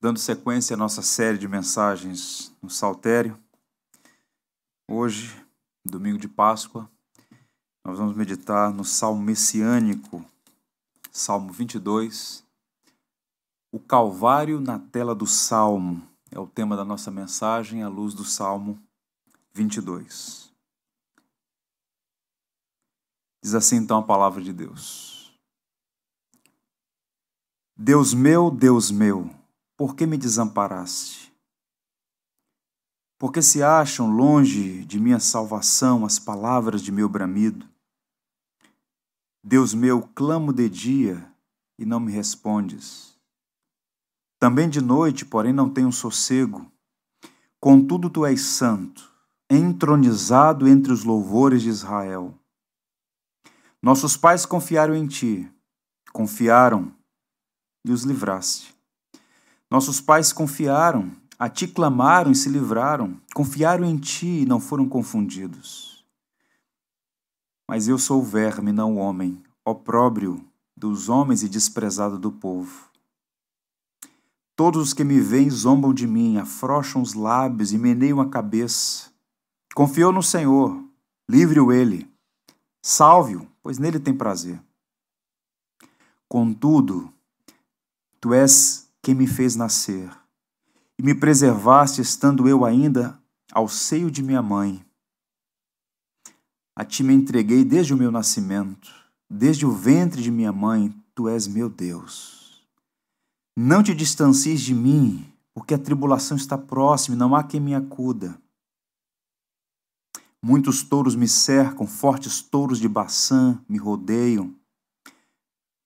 dando sequência à nossa série de mensagens no Saltério. Hoje, domingo de Páscoa, nós vamos meditar no Salmo Messiânico, Salmo 22. O Calvário na tela do Salmo é o tema da nossa mensagem à luz do Salmo 22. Diz assim então a palavra de Deus. Deus meu, Deus meu, por que me desamparaste? Porque se acham longe de minha salvação as palavras de meu bramido? Deus meu, clamo de dia e não me respondes. Também de noite, porém, não tenho sossego. Contudo, tu és santo, entronizado entre os louvores de Israel. Nossos pais confiaram em ti, confiaram e os livraste. Nossos pais confiaram, a ti clamaram e se livraram, confiaram em ti e não foram confundidos. Mas eu sou o verme, não o homem, opróbrio dos homens e desprezado do povo. Todos os que me veem zombam de mim, afrouxam os lábios e meneiam a cabeça. Confiou no Senhor, livre-o ele. Salve-o, pois nele tem prazer. Contudo, tu és quem me fez nascer, e me preservaste estando eu ainda ao seio de minha mãe. A ti me entreguei desde o meu nascimento, desde o ventre de minha mãe, tu és meu Deus. Não te distancies de mim, porque a tribulação está próxima e não há quem me acuda. Muitos touros me cercam, fortes touros de Baçã me rodeiam.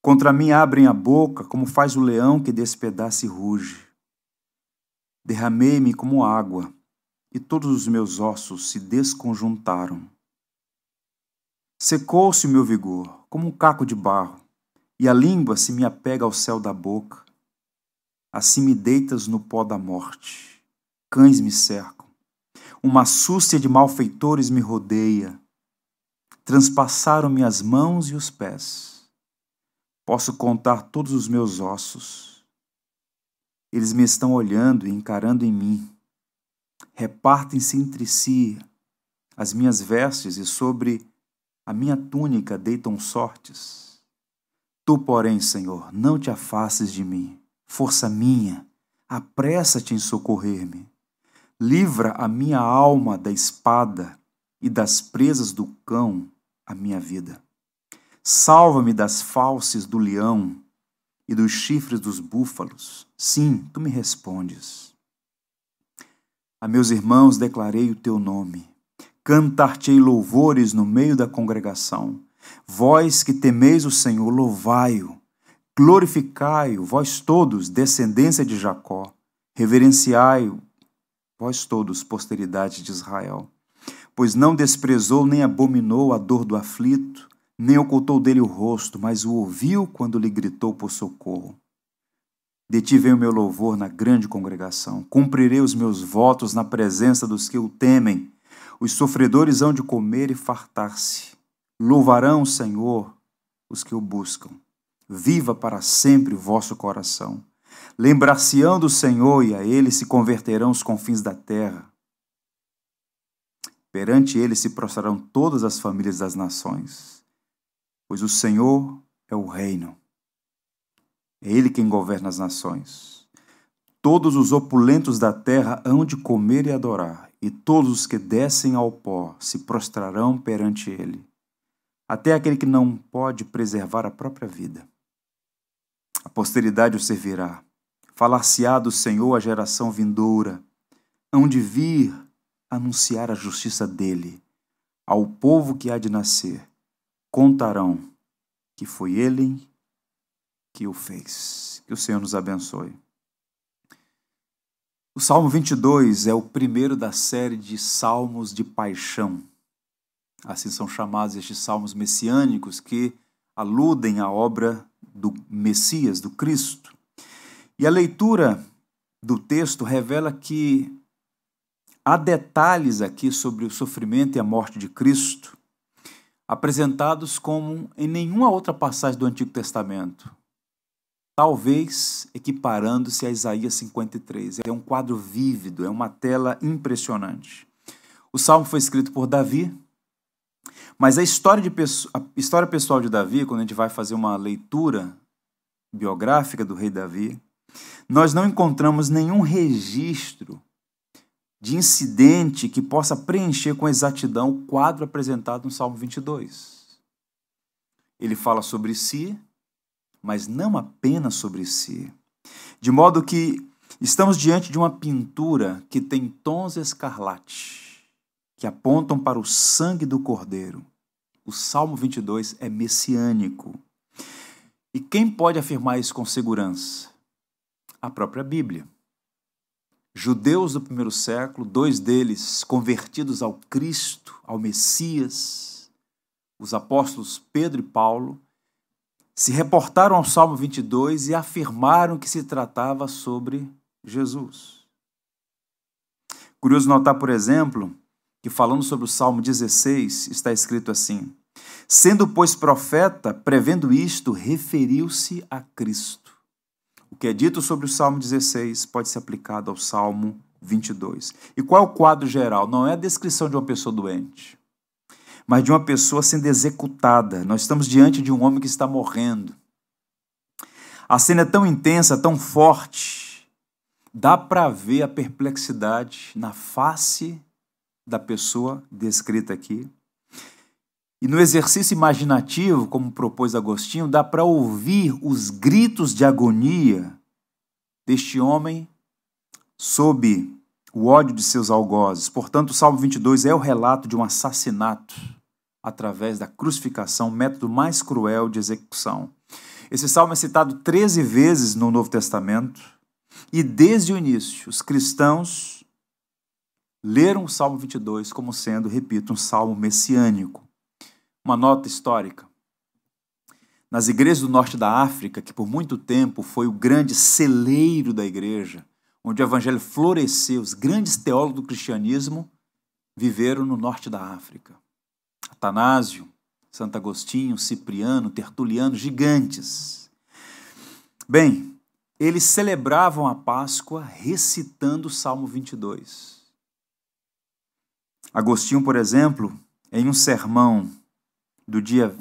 Contra mim abrem a boca, como faz o leão que despedaça e ruge. Derramei-me como água, e todos os meus ossos se desconjuntaram. Secou-se o meu vigor, como um caco de barro, e a língua se me apega ao céu da boca. Assim me deitas no pó da morte. Cães me cercam. Uma súcia de malfeitores me rodeia. Transpassaram-me as mãos e os pés Posso contar todos os meus ossos. Eles me estão olhando e encarando em mim. Repartem-se entre si as minhas vestes e sobre a minha túnica deitam sortes. Tu, porém, Senhor, não te afastes de mim. Força minha, apressa-te em socorrer-me. Livra a minha alma da espada e das presas do cão a minha vida. Salva-me das falses do leão e dos chifres dos búfalos. Sim, tu me respondes. A meus irmãos declarei o teu nome. Cantar-te-ei louvores no meio da congregação. Vós que temeis o Senhor, louvai-o. Glorificai-o, vós todos, descendência de Jacó. Reverenciai-o, vós todos, posteridade de Israel. Pois não desprezou nem abominou a dor do aflito, nem ocultou dele o rosto, mas o ouviu quando lhe gritou por socorro. De ti vem o meu louvor na grande congregação. Cumprirei os meus votos na presença dos que o temem. Os sofredores hão de comer e fartar-se. Louvarão o Senhor os que o buscam. Viva para sempre o vosso coração. Lembrar-se-ão do Senhor e a ele se converterão os confins da terra. Perante ele se prostrarão todas as famílias das nações pois o Senhor é o reino. É Ele quem governa as nações. Todos os opulentos da terra hão de comer e adorar, e todos os que descem ao pó se prostrarão perante Ele, até aquele que não pode preservar a própria vida. A posteridade o servirá. Falar-se-á do Senhor a geração vindoura, hão de vir anunciar a justiça dele ao povo que há de nascer contarão que foi Ele que o fez. Que o Senhor nos abençoe. O Salmo 22 é o primeiro da série de salmos de paixão. Assim são chamados estes salmos messiânicos que aludem à obra do Messias, do Cristo. E a leitura do texto revela que há detalhes aqui sobre o sofrimento e a morte de Cristo apresentados como em nenhuma outra passagem do Antigo Testamento. talvez equiparando-se a Isaías 53. É um quadro vívido, é uma tela impressionante. O salmo foi escrito por Davi, mas a história, de, a história pessoal de Davi, quando a gente vai fazer uma leitura biográfica do rei Davi, nós não encontramos nenhum registro de incidente que possa preencher com exatidão o quadro apresentado no Salmo 22. Ele fala sobre si, mas não apenas sobre si. De modo que estamos diante de uma pintura que tem tons escarlate, que apontam para o sangue do Cordeiro. O Salmo 22 é messiânico. E quem pode afirmar isso com segurança? A própria Bíblia. Judeus do primeiro século, dois deles convertidos ao Cristo, ao Messias, os apóstolos Pedro e Paulo, se reportaram ao Salmo 22 e afirmaram que se tratava sobre Jesus. Curioso notar, por exemplo, que falando sobre o Salmo 16, está escrito assim: Sendo, pois, profeta, prevendo isto, referiu-se a Cristo. O que é dito sobre o Salmo 16 pode ser aplicado ao Salmo 22. E qual é o quadro geral? Não é a descrição de uma pessoa doente mas de uma pessoa sendo executada. Nós estamos diante de um homem que está morrendo. A cena é tão intensa, tão forte, dá para ver a perplexidade na face da pessoa descrita aqui. E no exercício imaginativo, como propôs Agostinho, dá para ouvir os gritos de agonia deste homem sob o ódio de seus algozes. Portanto, o Salmo 22 é o relato de um assassinato através da crucificação, método mais cruel de execução. Esse salmo é citado 13 vezes no Novo Testamento e desde o início os cristãos leram o Salmo 22 como sendo, repito, um salmo messiânico. Uma nota histórica. Nas igrejas do norte da África, que por muito tempo foi o grande celeiro da igreja, onde o evangelho floresceu, os grandes teólogos do cristianismo viveram no norte da África. Atanásio, Santo Agostinho, Cipriano, Tertuliano, gigantes. Bem, eles celebravam a Páscoa recitando o Salmo 22. Agostinho, por exemplo, em um sermão do dia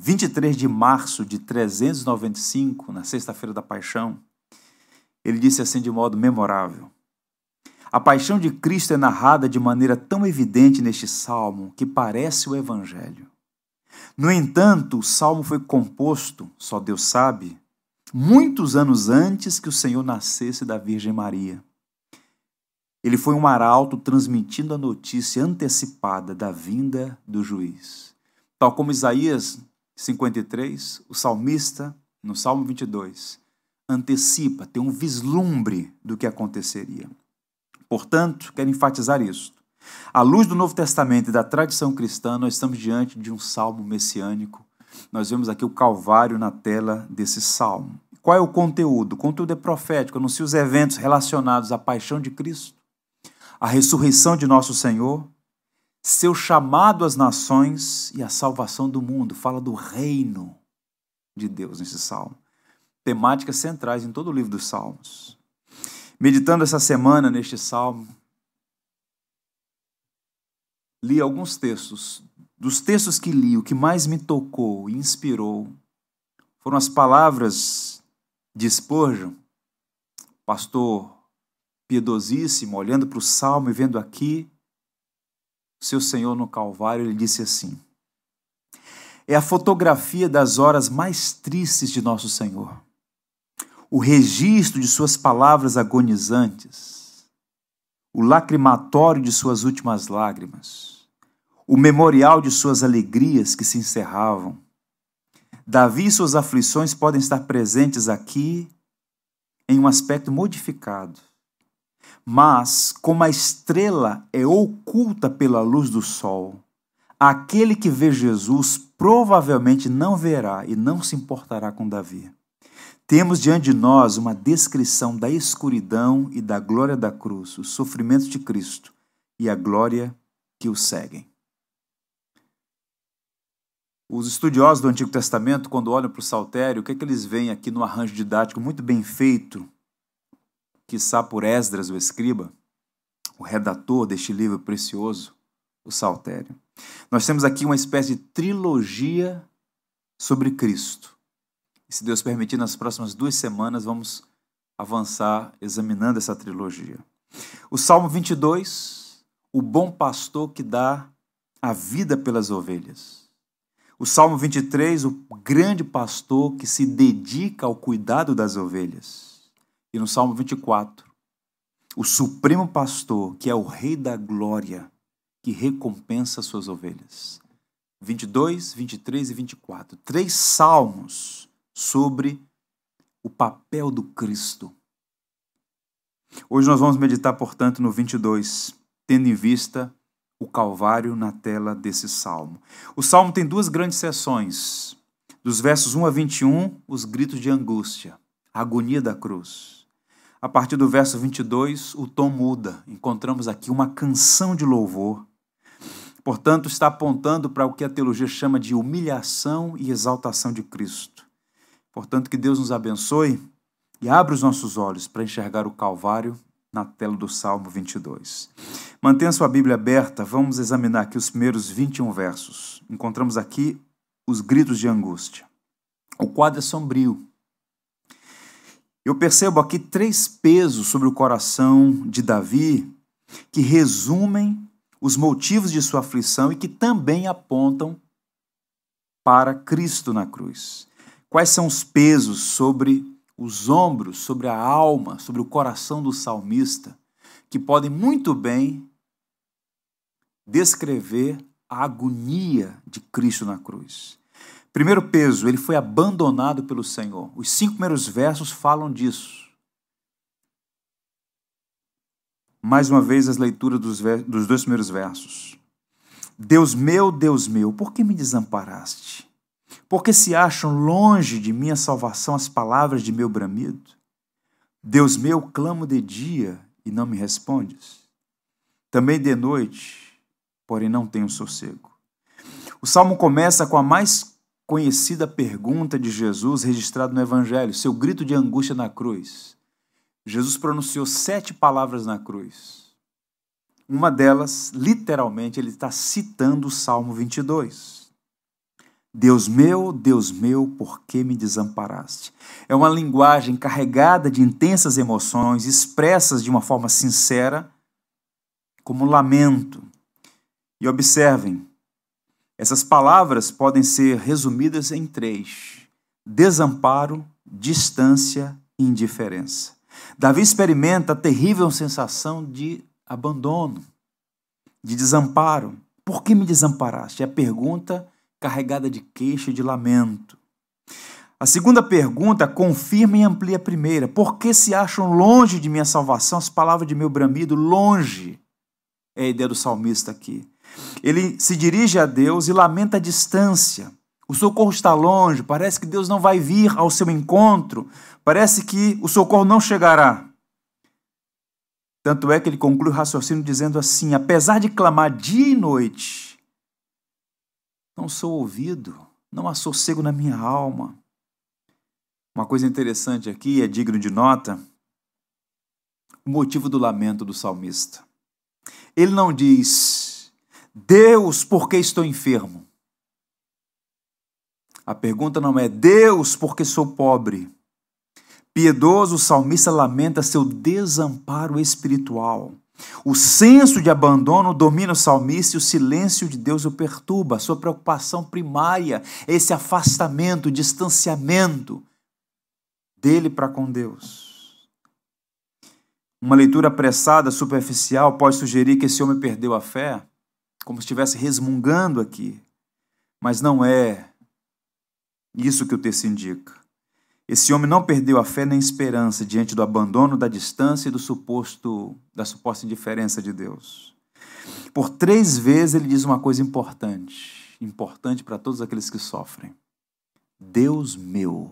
23 de março de 395, na sexta-feira da Paixão, ele disse assim de modo memorável: a paixão de Cristo é narrada de maneira tão evidente neste salmo que parece o Evangelho. No entanto, o salmo foi composto, só Deus sabe, muitos anos antes que o Senhor nascesse da Virgem Maria. Ele foi um arauto transmitindo a notícia antecipada da vinda do juiz. Tal como Isaías 53, o salmista, no Salmo 22, antecipa, tem um vislumbre do que aconteceria. Portanto, quero enfatizar isso. À luz do Novo Testamento e da tradição cristã, nós estamos diante de um salmo messiânico. Nós vemos aqui o Calvário na tela desse salmo. Qual é o conteúdo? O conteúdo é profético, anuncia os eventos relacionados à paixão de Cristo, à ressurreição de nosso Senhor, seu chamado às nações e a salvação do mundo. Fala do reino de Deus nesse salmo. Temáticas centrais em todo o livro dos Salmos. Meditando essa semana neste salmo, li alguns textos. Dos textos que li, o que mais me tocou e inspirou foram as palavras de Spurgeon, pastor piedosíssimo, olhando para o salmo e vendo aqui seu Senhor no Calvário, ele disse assim: É a fotografia das horas mais tristes de nosso Senhor o registro de suas palavras agonizantes, o lacrimatório de suas últimas lágrimas, o memorial de suas alegrias que se encerravam. Davi e suas aflições podem estar presentes aqui em um aspecto modificado. Mas, como a estrela é oculta pela luz do sol, aquele que vê Jesus provavelmente não verá e não se importará com Davi. Temos diante de nós uma descrição da escuridão e da glória da cruz, os sofrimentos de Cristo e a glória que o seguem. Os estudiosos do Antigo Testamento, quando olham para o saltério, o que, é que eles veem aqui no arranjo didático muito bem feito, está por Esdras, o escriba, o redator deste livro precioso, o saltério. Nós temos aqui uma espécie de trilogia sobre Cristo. E se Deus permitir, nas próximas duas semanas vamos avançar examinando essa trilogia. O Salmo 22, o bom pastor que dá a vida pelas ovelhas. O Salmo 23, o grande pastor que se dedica ao cuidado das ovelhas. E no Salmo 24, o supremo pastor, que é o Rei da Glória, que recompensa suas ovelhas. 22, 23 e 24. Três salmos sobre o papel do Cristo. Hoje nós vamos meditar, portanto, no 22, tendo em vista o Calvário na tela desse salmo. O salmo tem duas grandes seções. Dos versos 1 a 21, os gritos de angústia, a agonia da cruz. A partir do verso 22, o tom muda. Encontramos aqui uma canção de louvor. Portanto, está apontando para o que a teologia chama de humilhação e exaltação de Cristo. Portanto, que Deus nos abençoe e abra os nossos olhos para enxergar o Calvário na tela do Salmo 22. Mantenha sua Bíblia aberta, vamos examinar aqui os primeiros 21 versos. Encontramos aqui os gritos de angústia. O quadro é sombrio. Eu percebo aqui três pesos sobre o coração de Davi que resumem os motivos de sua aflição e que também apontam para Cristo na cruz. Quais são os pesos sobre os ombros, sobre a alma, sobre o coração do salmista, que podem muito bem descrever a agonia de Cristo na cruz. Primeiro peso, ele foi abandonado pelo Senhor. Os cinco primeiros versos falam disso. Mais uma vez, as leituras dos, dos dois primeiros versos. Deus meu, Deus meu, por que me desamparaste? Porque se acham longe de minha salvação as palavras de meu bramido? Deus meu, clamo de dia e não me respondes. Também de noite, porém não tenho sossego. O salmo começa com a mais conhecida pergunta de Jesus registrada no Evangelho, seu grito de angústia na cruz. Jesus pronunciou sete palavras na cruz. Uma delas, literalmente, ele está citando o Salmo 22. Deus meu, Deus meu, por que me desamparaste? É uma linguagem carregada de intensas emoções, expressas de uma forma sincera, como lamento. E observem, essas palavras podem ser resumidas em três: desamparo, distância e indiferença. Davi experimenta a terrível sensação de abandono, de desamparo. Por que me desamparaste? É a pergunta carregada de queixa e de lamento. A segunda pergunta confirma e amplia a primeira. Por que se acham longe de minha salvação as palavras de meu bramido? Longe é a ideia do salmista aqui. Ele se dirige a Deus e lamenta a distância. O socorro está longe, parece que Deus não vai vir ao seu encontro, parece que o socorro não chegará. Tanto é que ele conclui o raciocínio dizendo assim: apesar de clamar dia e noite, não sou ouvido, não há sossego na minha alma. Uma coisa interessante aqui, é digno de nota, o motivo do lamento do salmista. Ele não diz, Deus, por que estou enfermo? A pergunta não é, Deus, porque sou pobre? Piedoso, o salmista lamenta seu desamparo espiritual. O senso de abandono domina o salmista e o silêncio de Deus o perturba. Sua preocupação primária é esse afastamento, distanciamento dele para com Deus. Uma leitura apressada, superficial, pode sugerir que esse homem perdeu a fé, como se estivesse resmungando aqui. Mas não é isso que o texto indica. Esse homem não perdeu a fé nem a esperança diante do abandono, da distância e do suposto da suposta indiferença de Deus. Por três vezes ele diz uma coisa importante, importante para todos aqueles que sofrem. Deus meu,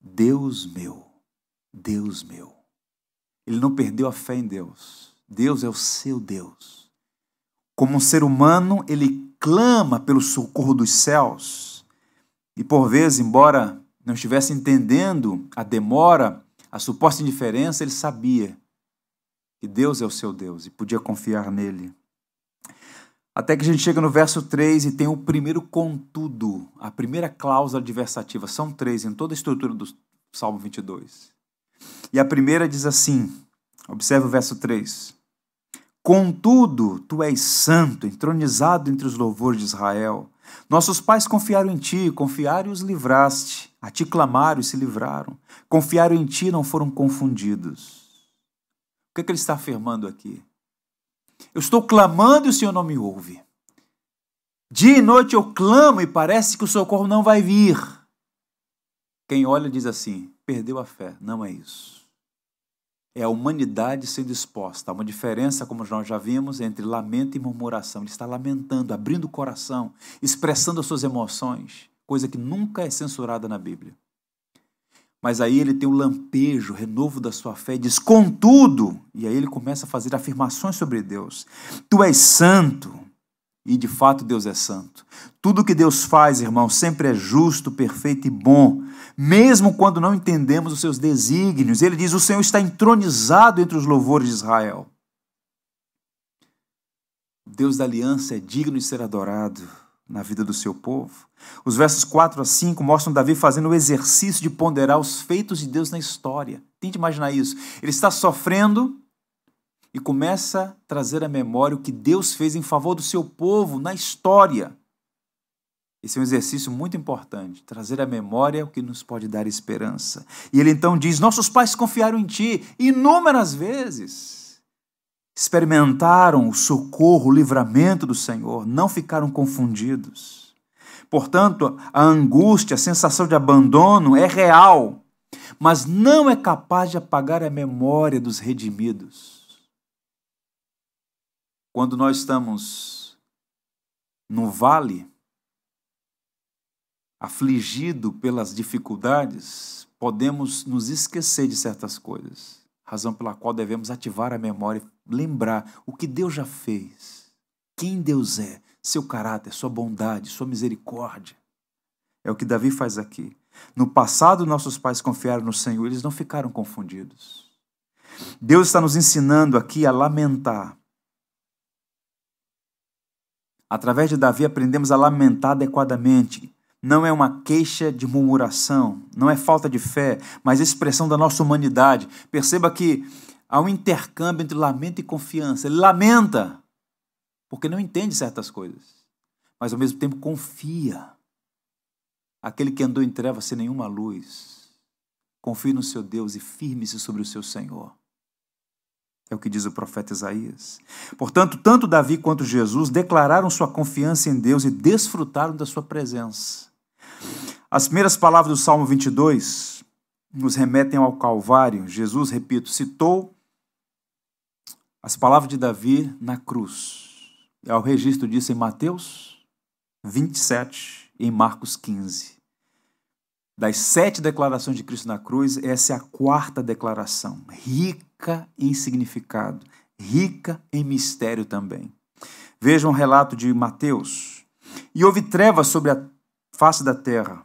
Deus meu, Deus meu. Ele não perdeu a fé em Deus. Deus é o seu Deus. Como um ser humano, ele clama pelo socorro dos céus E por vezes, embora não estivesse entendendo a demora, a suposta indiferença, ele sabia que Deus é o seu Deus e podia confiar nele. Até que a gente chega no verso 3 e tem o primeiro contudo, a primeira cláusula adversativa. São três em toda a estrutura do Salmo 22. E a primeira diz assim: observe o verso 3. Contudo, tu és santo, entronizado entre os louvores de Israel. Nossos pais confiaram em ti, confiaram e os livraste. A ti clamaram e se livraram. Confiaram em ti e não foram confundidos. O que, é que ele está afirmando aqui? Eu estou clamando e o Senhor não me ouve. Dia e noite eu clamo e parece que o socorro não vai vir. Quem olha diz assim: perdeu a fé. Não é isso. É a humanidade sendo exposta. Há uma diferença, como nós já vimos, entre lamento e murmuração. Ele está lamentando, abrindo o coração, expressando as suas emoções, coisa que nunca é censurada na Bíblia. Mas aí ele tem o um lampejo, o renovo da sua fé, diz: contudo, e aí ele começa a fazer afirmações sobre Deus. Tu és santo, e de fato Deus é santo. Tudo que Deus faz, irmão, sempre é justo, perfeito e bom, mesmo quando não entendemos os seus desígnios. Ele diz: o Senhor está entronizado entre os louvores de Israel. Deus da aliança é digno de ser adorado na vida do seu povo. Os versos 4 a 5 mostram Davi fazendo o exercício de ponderar os feitos de Deus na história. Tente imaginar isso. Ele está sofrendo e começa a trazer à memória o que Deus fez em favor do seu povo na história. Esse é um exercício muito importante, trazer à memória o que nos pode dar esperança. E ele então diz: Nossos pais confiaram em ti inúmeras vezes experimentaram o socorro, o livramento do Senhor, não ficaram confundidos. Portanto, a angústia, a sensação de abandono é real, mas não é capaz de apagar a memória dos redimidos. Quando nós estamos no vale, afligido pelas dificuldades, podemos nos esquecer de certas coisas razão pela qual devemos ativar a memória, lembrar o que Deus já fez, quem Deus é, seu caráter, sua bondade, sua misericórdia. É o que Davi faz aqui. No passado, nossos pais confiaram no Senhor, eles não ficaram confundidos. Deus está nos ensinando aqui a lamentar. Através de Davi, aprendemos a lamentar adequadamente, não é uma queixa de murmuração, não é falta de fé, mas expressão da nossa humanidade. Perceba que há um intercâmbio entre lamento e confiança. Ele lamenta porque não entende certas coisas, mas ao mesmo tempo confia. Aquele que andou em trevas sem nenhuma luz, confie no seu Deus e firme-se sobre o seu Senhor. É o que diz o profeta Isaías. Portanto, tanto Davi quanto Jesus declararam sua confiança em Deus e desfrutaram da sua presença. As primeiras palavras do Salmo 22 nos remetem ao Calvário. Jesus, repito, citou as palavras de Davi na cruz. É o registro disso em Mateus 27 e em Marcos 15. Das sete declarações de Cristo na cruz, essa é a quarta declaração, rica em significado, rica em mistério também. Vejam um relato de Mateus. E houve trevas sobre a face da terra,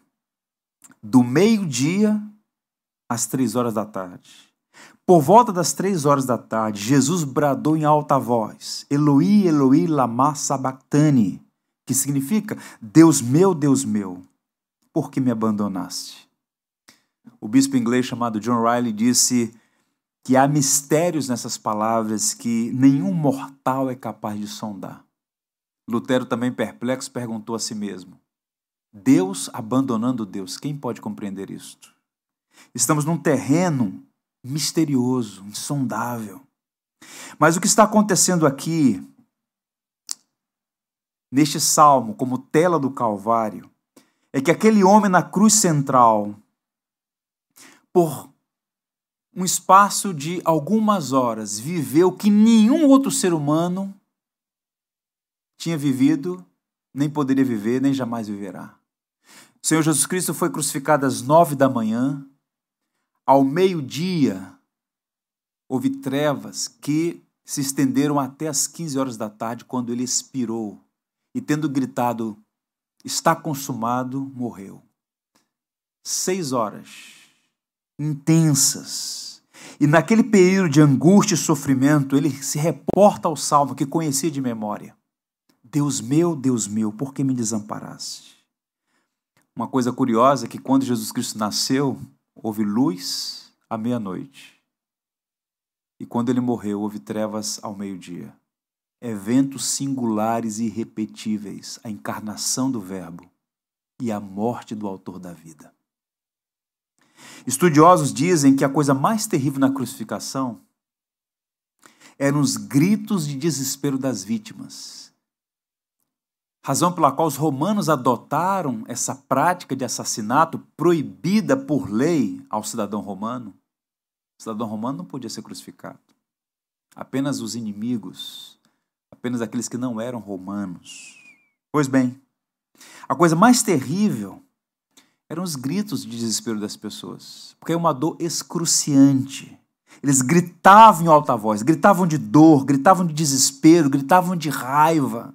do meio-dia às três horas da tarde. Por volta das três horas da tarde, Jesus bradou em alta voz: Eloi, Eloi, lama sabachthani, que significa: Deus meu, Deus meu, por que me abandonaste? O bispo inglês chamado John Riley disse que há mistérios nessas palavras que nenhum mortal é capaz de sondar. Lutero, também perplexo, perguntou a si mesmo: Deus abandonando Deus. Quem pode compreender isto? Estamos num terreno misterioso, insondável. Mas o que está acontecendo aqui, neste salmo, como tela do Calvário, é que aquele homem na cruz central, por um espaço de algumas horas, viveu que nenhum outro ser humano tinha vivido, nem poderia viver, nem jamais viverá. O Senhor Jesus Cristo foi crucificado às nove da manhã. Ao meio-dia, houve trevas que se estenderam até as 15 horas da tarde, quando ele expirou. E tendo gritado, está consumado, morreu. seis horas intensas. E naquele período de angústia e sofrimento, ele se reporta ao salmo que conhecia de memória. Deus meu, Deus meu, por que me desamparaste? Uma coisa curiosa é que quando Jesus Cristo nasceu, houve luz à meia-noite. E quando ele morreu, houve trevas ao meio-dia. Eventos singulares e irrepetíveis, a encarnação do Verbo e a morte do autor da vida. Estudiosos dizem que a coisa mais terrível na crucificação eram os gritos de desespero das vítimas. Razão pela qual os romanos adotaram essa prática de assassinato proibida por lei ao cidadão romano. O cidadão romano não podia ser crucificado. Apenas os inimigos, apenas aqueles que não eram romanos. Pois bem, a coisa mais terrível eram os gritos de desespero das pessoas, porque é uma dor excruciante. Eles gritavam em alta voz, gritavam de dor, gritavam de desespero, gritavam de raiva.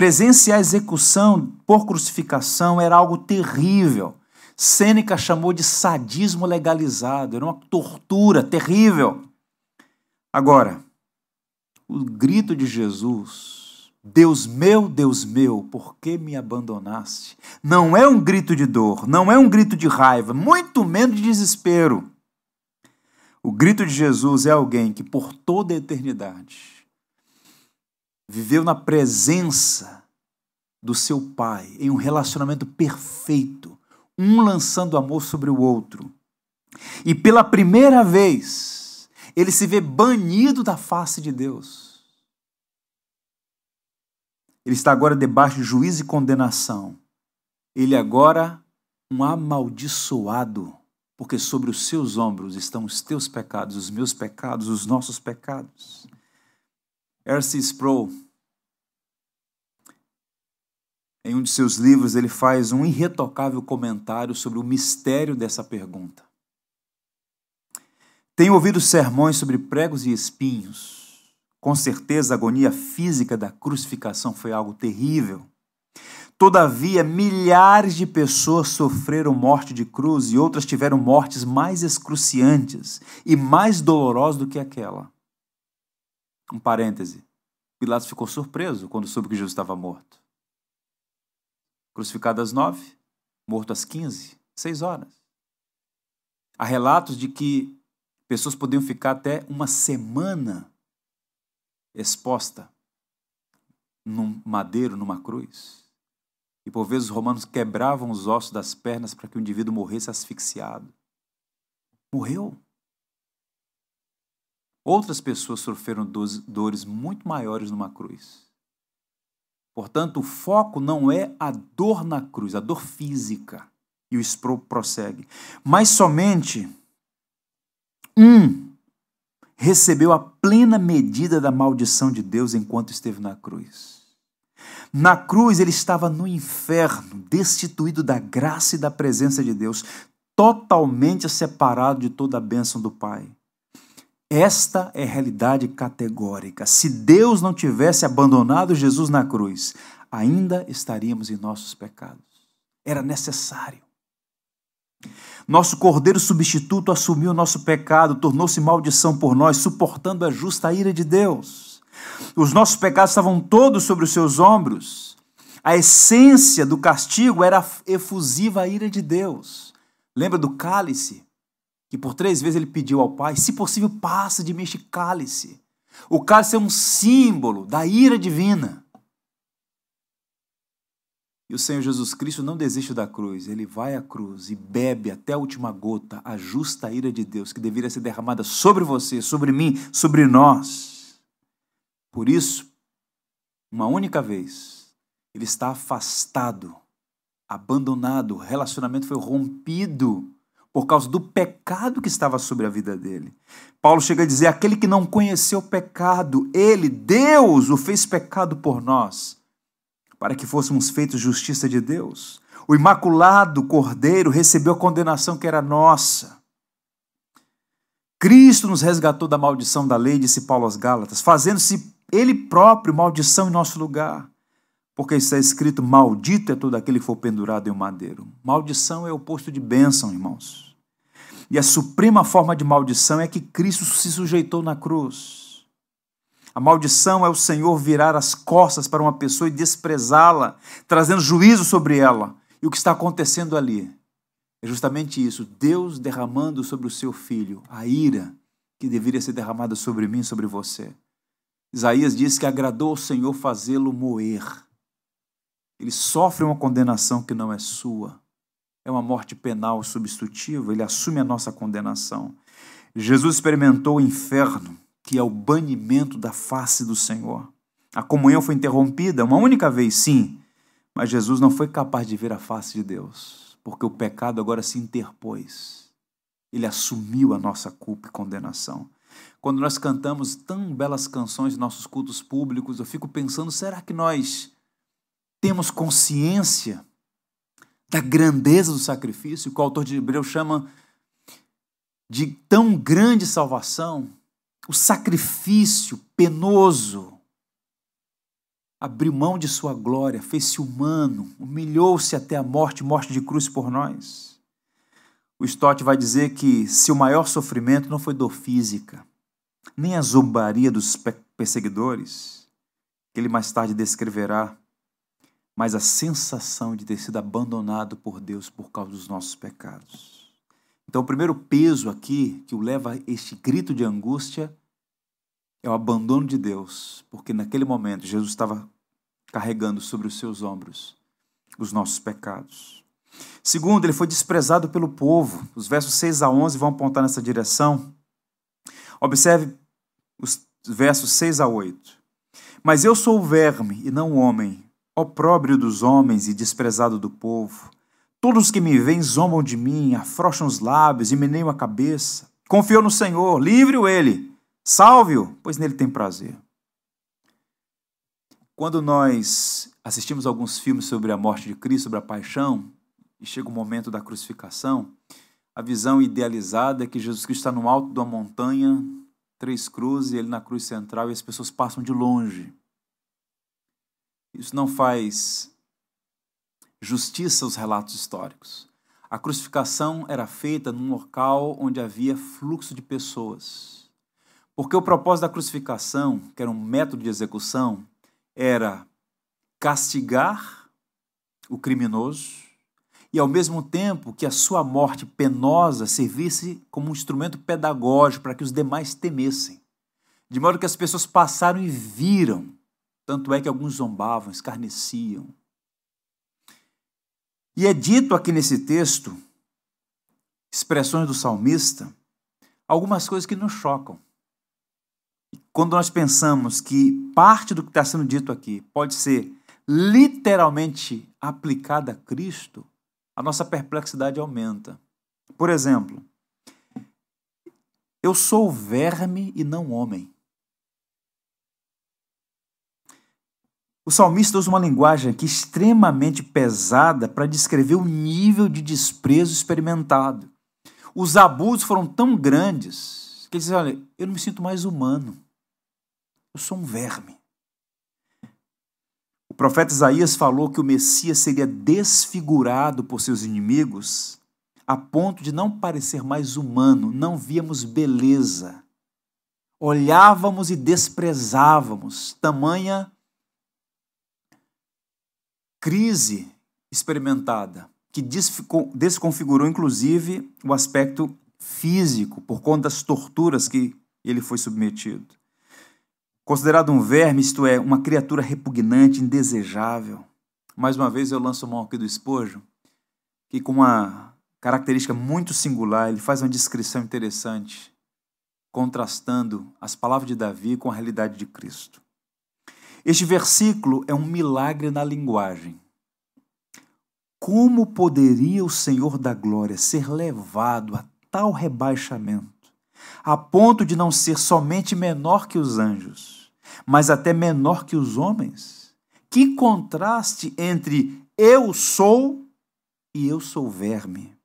Presenciar a execução por crucificação era algo terrível. Sêneca chamou de sadismo legalizado, era uma tortura terrível. Agora, o grito de Jesus Deus meu, Deus meu, por que me abandonaste? Não é um grito de dor, não é um grito de raiva, muito menos de desespero. O grito de Jesus é alguém que por toda a eternidade viveu na presença do seu Pai, em um relacionamento perfeito, um lançando amor sobre o outro. E pela primeira vez, ele se vê banido da face de Deus ele está agora debaixo de juízo e condenação. Ele agora um amaldiçoado, porque sobre os seus ombros estão os teus pecados, os meus pecados, os nossos pecados. R.C. Sproul, em um de seus livros, ele faz um irretocável comentário sobre o mistério dessa pergunta. Tenho ouvido sermões sobre pregos e espinhos, com certeza, a agonia física da crucificação foi algo terrível. Todavia, milhares de pessoas sofreram morte de cruz e outras tiveram mortes mais excruciantes e mais dolorosas do que aquela. Um parêntese. Pilatos ficou surpreso quando soube que Jesus estava morto. Crucificado às nove, morto às quinze, seis horas. Há relatos de que pessoas podiam ficar até uma semana exposta num madeiro, numa cruz. E por vezes os romanos quebravam os ossos das pernas para que o indivíduo morresse asfixiado. Morreu. Outras pessoas sofreram dores muito maiores numa cruz. Portanto, o foco não é a dor na cruz, a dor física. E o Spro prossegue. Mas somente um recebeu a plena medida da maldição de Deus enquanto esteve na cruz. Na cruz ele estava no inferno, destituído da graça e da presença de Deus, totalmente separado de toda a bênção do Pai. Esta é a realidade categórica. Se Deus não tivesse abandonado Jesus na cruz, ainda estaríamos em nossos pecados. Era necessário. Nosso Cordeiro substituto assumiu nosso pecado, tornou-se maldição por nós, suportando a justa ira de Deus. Os nossos pecados estavam todos sobre os seus ombros. A essência do castigo era a efusiva ira de Deus. Lembra do cálice? Que por três vezes ele pediu ao Pai: se possível, passa de mim este cálice. O cálice é um símbolo da ira divina. E o Senhor Jesus Cristo não desiste da cruz, ele vai à cruz e bebe até a última gota a justa ira de Deus que deveria ser derramada sobre você, sobre mim, sobre nós. Por isso, uma única vez, ele está afastado, abandonado, o relacionamento foi rompido por causa do pecado que estava sobre a vida dele. Paulo chega a dizer: aquele que não conheceu o pecado, ele, Deus, o fez pecado por nós para que fôssemos feitos justiça de Deus. O imaculado Cordeiro recebeu a condenação que era nossa. Cristo nos resgatou da maldição da lei, disse Paulo aos Gálatas, fazendo-se ele próprio maldição em nosso lugar. Porque está escrito: Maldito é todo aquele que for pendurado em um madeiro. Maldição é o oposto de bênção, irmãos. E a suprema forma de maldição é que Cristo se sujeitou na cruz. A maldição é o Senhor virar as costas para uma pessoa e desprezá-la, trazendo juízo sobre ela. E o que está acontecendo ali é justamente isso: Deus derramando sobre o seu filho a ira que deveria ser derramada sobre mim, sobre você. Isaías diz que agradou ao Senhor fazê-lo moer. Ele sofre uma condenação que não é sua. É uma morte penal substitutiva, ele assume a nossa condenação. Jesus experimentou o inferno, que é o banimento da face do Senhor. A comunhão foi interrompida uma única vez, sim, mas Jesus não foi capaz de ver a face de Deus, porque o pecado agora se interpôs. Ele assumiu a nossa culpa e condenação. Quando nós cantamos tão belas canções em nossos cultos públicos, eu fico pensando: será que nós temos consciência da grandeza do sacrifício, que o autor de Hebreus chama de tão grande salvação? O sacrifício penoso abriu mão de sua glória, fez-se humano, humilhou-se até a morte morte de cruz por nós. O Stott vai dizer que se o maior sofrimento não foi dor física, nem a zombaria dos perseguidores, que ele mais tarde descreverá, mas a sensação de ter sido abandonado por Deus por causa dos nossos pecados. Então, o primeiro peso aqui que o leva a este grito de angústia é o abandono de Deus, porque naquele momento Jesus estava carregando sobre os seus ombros os nossos pecados. Segundo, ele foi desprezado pelo povo. Os versos 6 a 11 vão apontar nessa direção. Observe os versos 6 a 8. Mas eu sou o verme e não o homem, opróbrio dos homens e desprezado do povo. Todos os que me veem zombam de mim, afrouxam os lábios e meneiam a cabeça. Confiou no Senhor, livre-o ele, salve-o, pois nele tem prazer. Quando nós assistimos alguns filmes sobre a morte de Cristo, sobre a paixão, e chega o momento da crucificação, a visão idealizada é que Jesus Cristo está no alto de uma montanha, três cruzes, ele na cruz central, e as pessoas passam de longe. Isso não faz justiça aos relatos históricos. A crucificação era feita num local onde havia fluxo de pessoas. Porque o propósito da crucificação, que era um método de execução, era castigar o criminoso e, ao mesmo tempo, que a sua morte penosa servisse como um instrumento pedagógico para que os demais temessem. De modo que as pessoas passaram e viram. Tanto é que alguns zombavam, escarneciam. E é dito aqui nesse texto, expressões do salmista, algumas coisas que nos chocam. Quando nós pensamos que parte do que está sendo dito aqui pode ser literalmente aplicada a Cristo, a nossa perplexidade aumenta. Por exemplo, eu sou verme e não homem. O salmista usa uma linguagem aqui extremamente pesada para descrever o nível de desprezo experimentado. Os abusos foram tão grandes que ele diz: Olha, eu não me sinto mais humano. Eu sou um verme profeta Isaías falou que o Messias seria desfigurado por seus inimigos a ponto de não parecer mais humano, não víamos beleza. Olhávamos e desprezávamos, tamanha crise experimentada, que desconfigurou inclusive o aspecto físico por conta das torturas que ele foi submetido. Considerado um verme, isto é, uma criatura repugnante, indesejável. Mais uma vez eu lanço mão aqui do espojo, que com uma característica muito singular, ele faz uma descrição interessante, contrastando as palavras de Davi com a realidade de Cristo. Este versículo é um milagre na linguagem. Como poderia o Senhor da glória ser levado a tal rebaixamento, a ponto de não ser somente menor que os anjos? mas até menor que os homens. Que contraste entre eu sou e eu sou verme.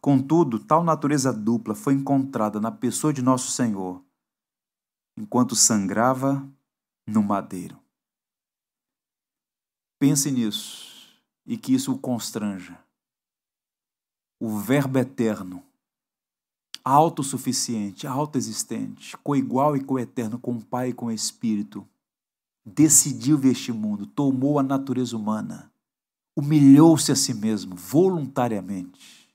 Contudo, tal natureza dupla foi encontrada na pessoa de nosso Senhor, enquanto sangrava no madeiro. Pense nisso e que isso o constranja. O Verbo eterno, autossuficiente, autoexistente, coigual e coeterno com o Pai e com o Espírito, decidiu este mundo, tomou a natureza humana, humilhou-se a si mesmo voluntariamente,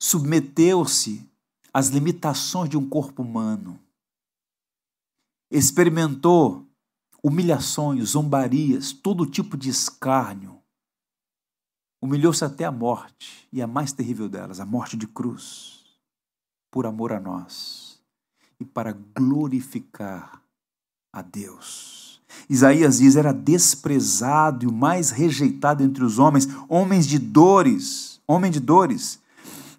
submeteu-se às limitações de um corpo humano, experimentou humilhações, zombarias, todo tipo de escárnio. Humilhou-se até a morte, e a mais terrível delas, a morte de cruz, por amor a nós e para glorificar a Deus. Isaías diz: era desprezado e o mais rejeitado entre os homens, homens de dores, homem de dores,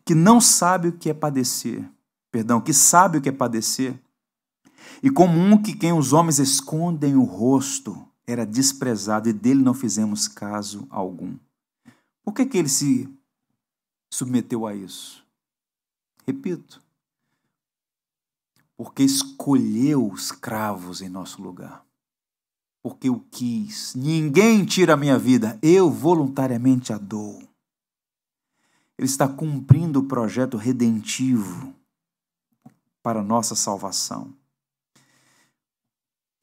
que não sabe o que é padecer, perdão, que sabe o que é padecer e como um que quem os homens escondem o rosto era desprezado e dele não fizemos caso algum. Por que, que ele se submeteu a isso? Repito, porque escolheu os cravos em nosso lugar. Porque o quis. Ninguém tira a minha vida, eu voluntariamente a dou. Ele está cumprindo o projeto redentivo para nossa salvação.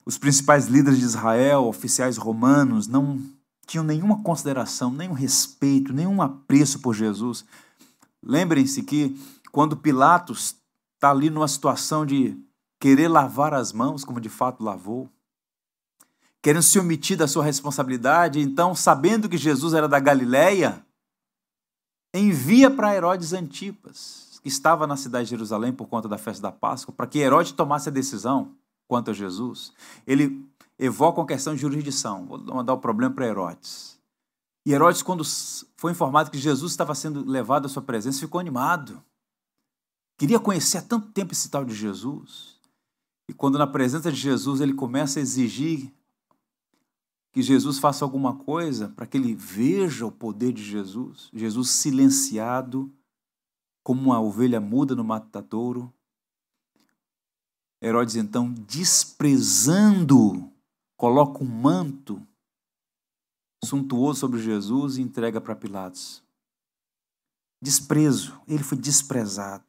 Os principais líderes de Israel, oficiais romanos, não tinham nenhuma consideração, nenhum respeito, nenhum apreço por Jesus. Lembrem-se que quando Pilatos está ali numa situação de querer lavar as mãos, como de fato lavou, querendo se omitir da sua responsabilidade, então, sabendo que Jesus era da Galileia, envia para Herodes Antipas, que estava na cidade de Jerusalém por conta da festa da Páscoa, para que Herodes tomasse a decisão quanto a Jesus, ele evoca uma questão de jurisdição. Vou mandar o problema para Herodes. E Herodes, quando foi informado que Jesus estava sendo levado à sua presença, ficou animado. Queria conhecer há tanto tempo esse tal de Jesus. E quando na presença de Jesus ele começa a exigir que Jesus faça alguma coisa para que ele veja o poder de Jesus, Jesus silenciado como uma ovelha muda no matadouro, Herodes, então, desprezando, coloca um manto suntuoso sobre Jesus e entrega para Pilatos. Desprezo, ele foi desprezado.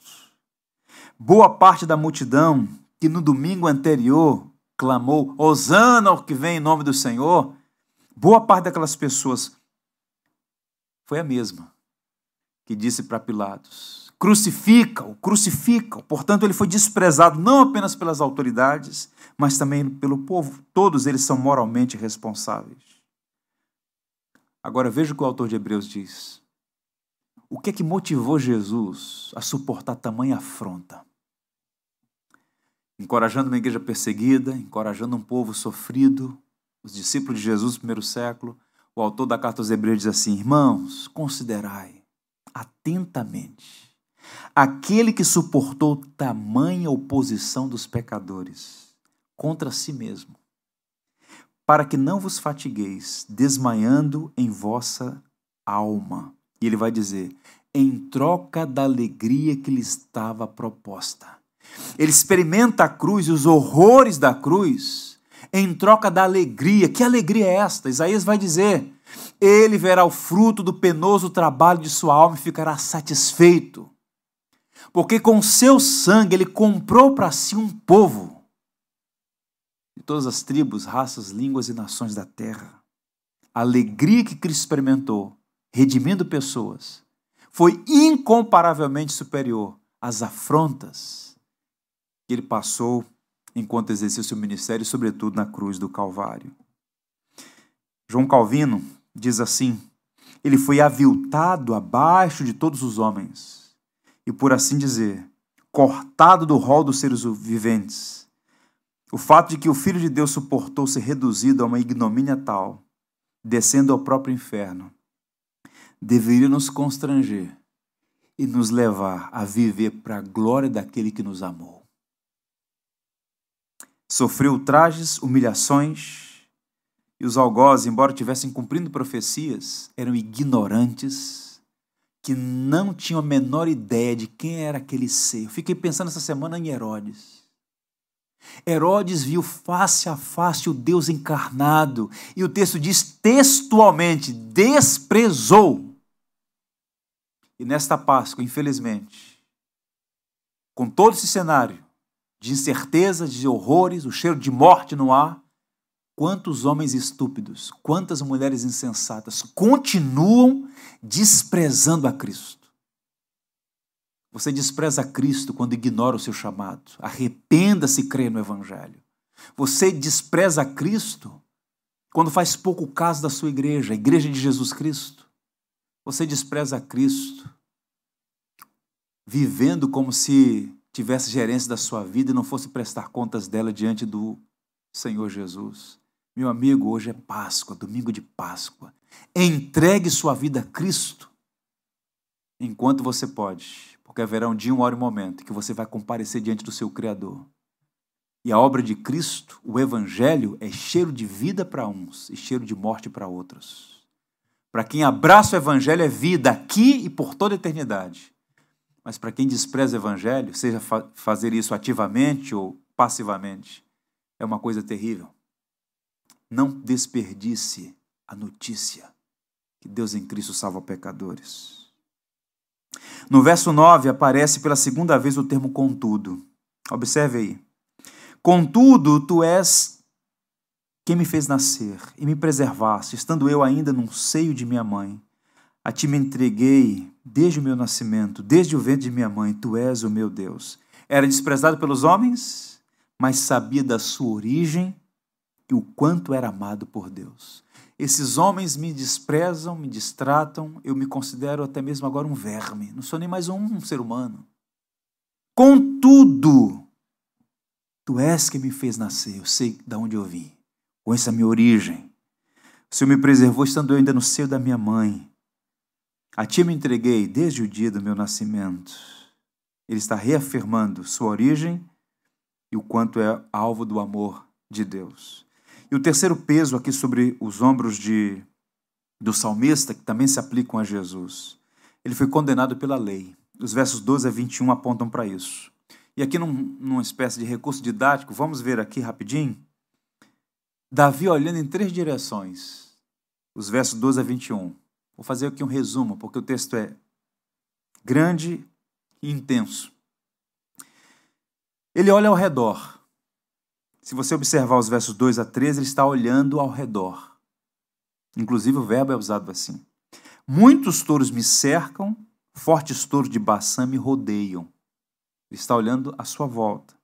Boa parte da multidão que no domingo anterior clamou: Hosana ao que vem em nome do Senhor, boa parte daquelas pessoas foi a mesma que disse para Pilatos: crucifica-o, crucifica-o. Portanto, ele foi desprezado não apenas pelas autoridades, mas também pelo povo. Todos eles são moralmente responsáveis. Agora veja o que o autor de Hebreus diz. O que é que motivou Jesus a suportar tamanha afronta? Encorajando uma igreja perseguida, encorajando um povo sofrido, os discípulos de Jesus do primeiro século, o autor da carta aos Hebreus diz assim: Irmãos, considerai atentamente aquele que suportou tamanha oposição dos pecadores contra si mesmo, para que não vos fatigueis, desmaiando em vossa alma. E ele vai dizer: em troca da alegria que lhe estava proposta. Ele experimenta a cruz e os horrores da cruz em troca da alegria. Que alegria é esta? Isaías vai dizer: ele verá o fruto do penoso trabalho de sua alma e ficará satisfeito porque com seu sangue ele comprou para si um povo de todas as tribos, raças, línguas e nações da terra. A alegria que Cristo experimentou, redimindo pessoas, foi incomparavelmente superior às afrontas que ele passou enquanto exercia seu ministério, sobretudo na cruz do Calvário. João Calvino diz assim: ele foi aviltado abaixo de todos os homens e, por assim dizer, cortado do rol dos seres viventes. O fato de que o Filho de Deus suportou ser reduzido a uma ignomínia tal, descendo ao próprio inferno, deveria nos constranger e nos levar a viver para a glória daquele que nos amou. Sofreu ultrajes, humilhações, e os algozes, embora tivessem cumprindo profecias, eram ignorantes que não tinham a menor ideia de quem era aquele ser. Eu fiquei pensando essa semana em Herodes. Herodes viu face a face o Deus encarnado, e o texto diz textualmente: desprezou. E nesta Páscoa, infelizmente, com todo esse cenário de incerteza, de horrores, o cheiro de morte no ar, quantos homens estúpidos, quantas mulheres insensatas continuam desprezando a Cristo. Você despreza Cristo quando ignora o seu chamado. Arrependa-se e crê no Evangelho. Você despreza Cristo quando faz pouco caso da sua igreja, a igreja de Jesus Cristo. Você despreza Cristo vivendo como se tivesse gerência da sua vida e não fosse prestar contas dela diante do Senhor Jesus. Meu amigo, hoje é Páscoa, domingo de Páscoa. Entregue sua vida a Cristo enquanto você pode porque haverá um dia, uma hora e um momento que você vai comparecer diante do seu Criador. E a obra de Cristo, o Evangelho, é cheiro de vida para uns e cheiro de morte para outros. Para quem abraça o Evangelho é vida aqui e por toda a eternidade. Mas para quem despreza o Evangelho, seja fa fazer isso ativamente ou passivamente, é uma coisa terrível. Não desperdice a notícia que Deus em Cristo salva pecadores. No verso 9 aparece pela segunda vez o termo contudo. Observe aí. Contudo, tu és quem me fez nascer e me preservaste, estando eu ainda num seio de minha mãe. A ti me entreguei desde o meu nascimento, desde o ventre de minha mãe, tu és o meu Deus. Era desprezado pelos homens, mas sabia da sua origem e o quanto era amado por Deus. Esses homens me desprezam, me distratam, eu me considero até mesmo agora um verme, não sou nem mais um, um ser humano. Contudo, tu és que me fez nascer, eu sei de onde eu vim, conheço a minha origem. O Senhor me preservou estando eu ainda no seio da minha mãe. A ti me entreguei desde o dia do meu nascimento. Ele está reafirmando sua origem e o quanto é alvo do amor de Deus. E o terceiro peso aqui sobre os ombros de, do salmista, que também se aplicam a Jesus. Ele foi condenado pela lei. Os versos 12 a 21 apontam para isso. E aqui, num, numa espécie de recurso didático, vamos ver aqui rapidinho. Davi olhando em três direções. Os versos 12 a 21. Vou fazer aqui um resumo, porque o texto é grande e intenso. Ele olha ao redor. Se você observar os versos 2 a 13, ele está olhando ao redor. Inclusive o verbo é usado assim. Muitos touros me cercam, fortes touros de Baçã me rodeiam. Ele está olhando à sua volta.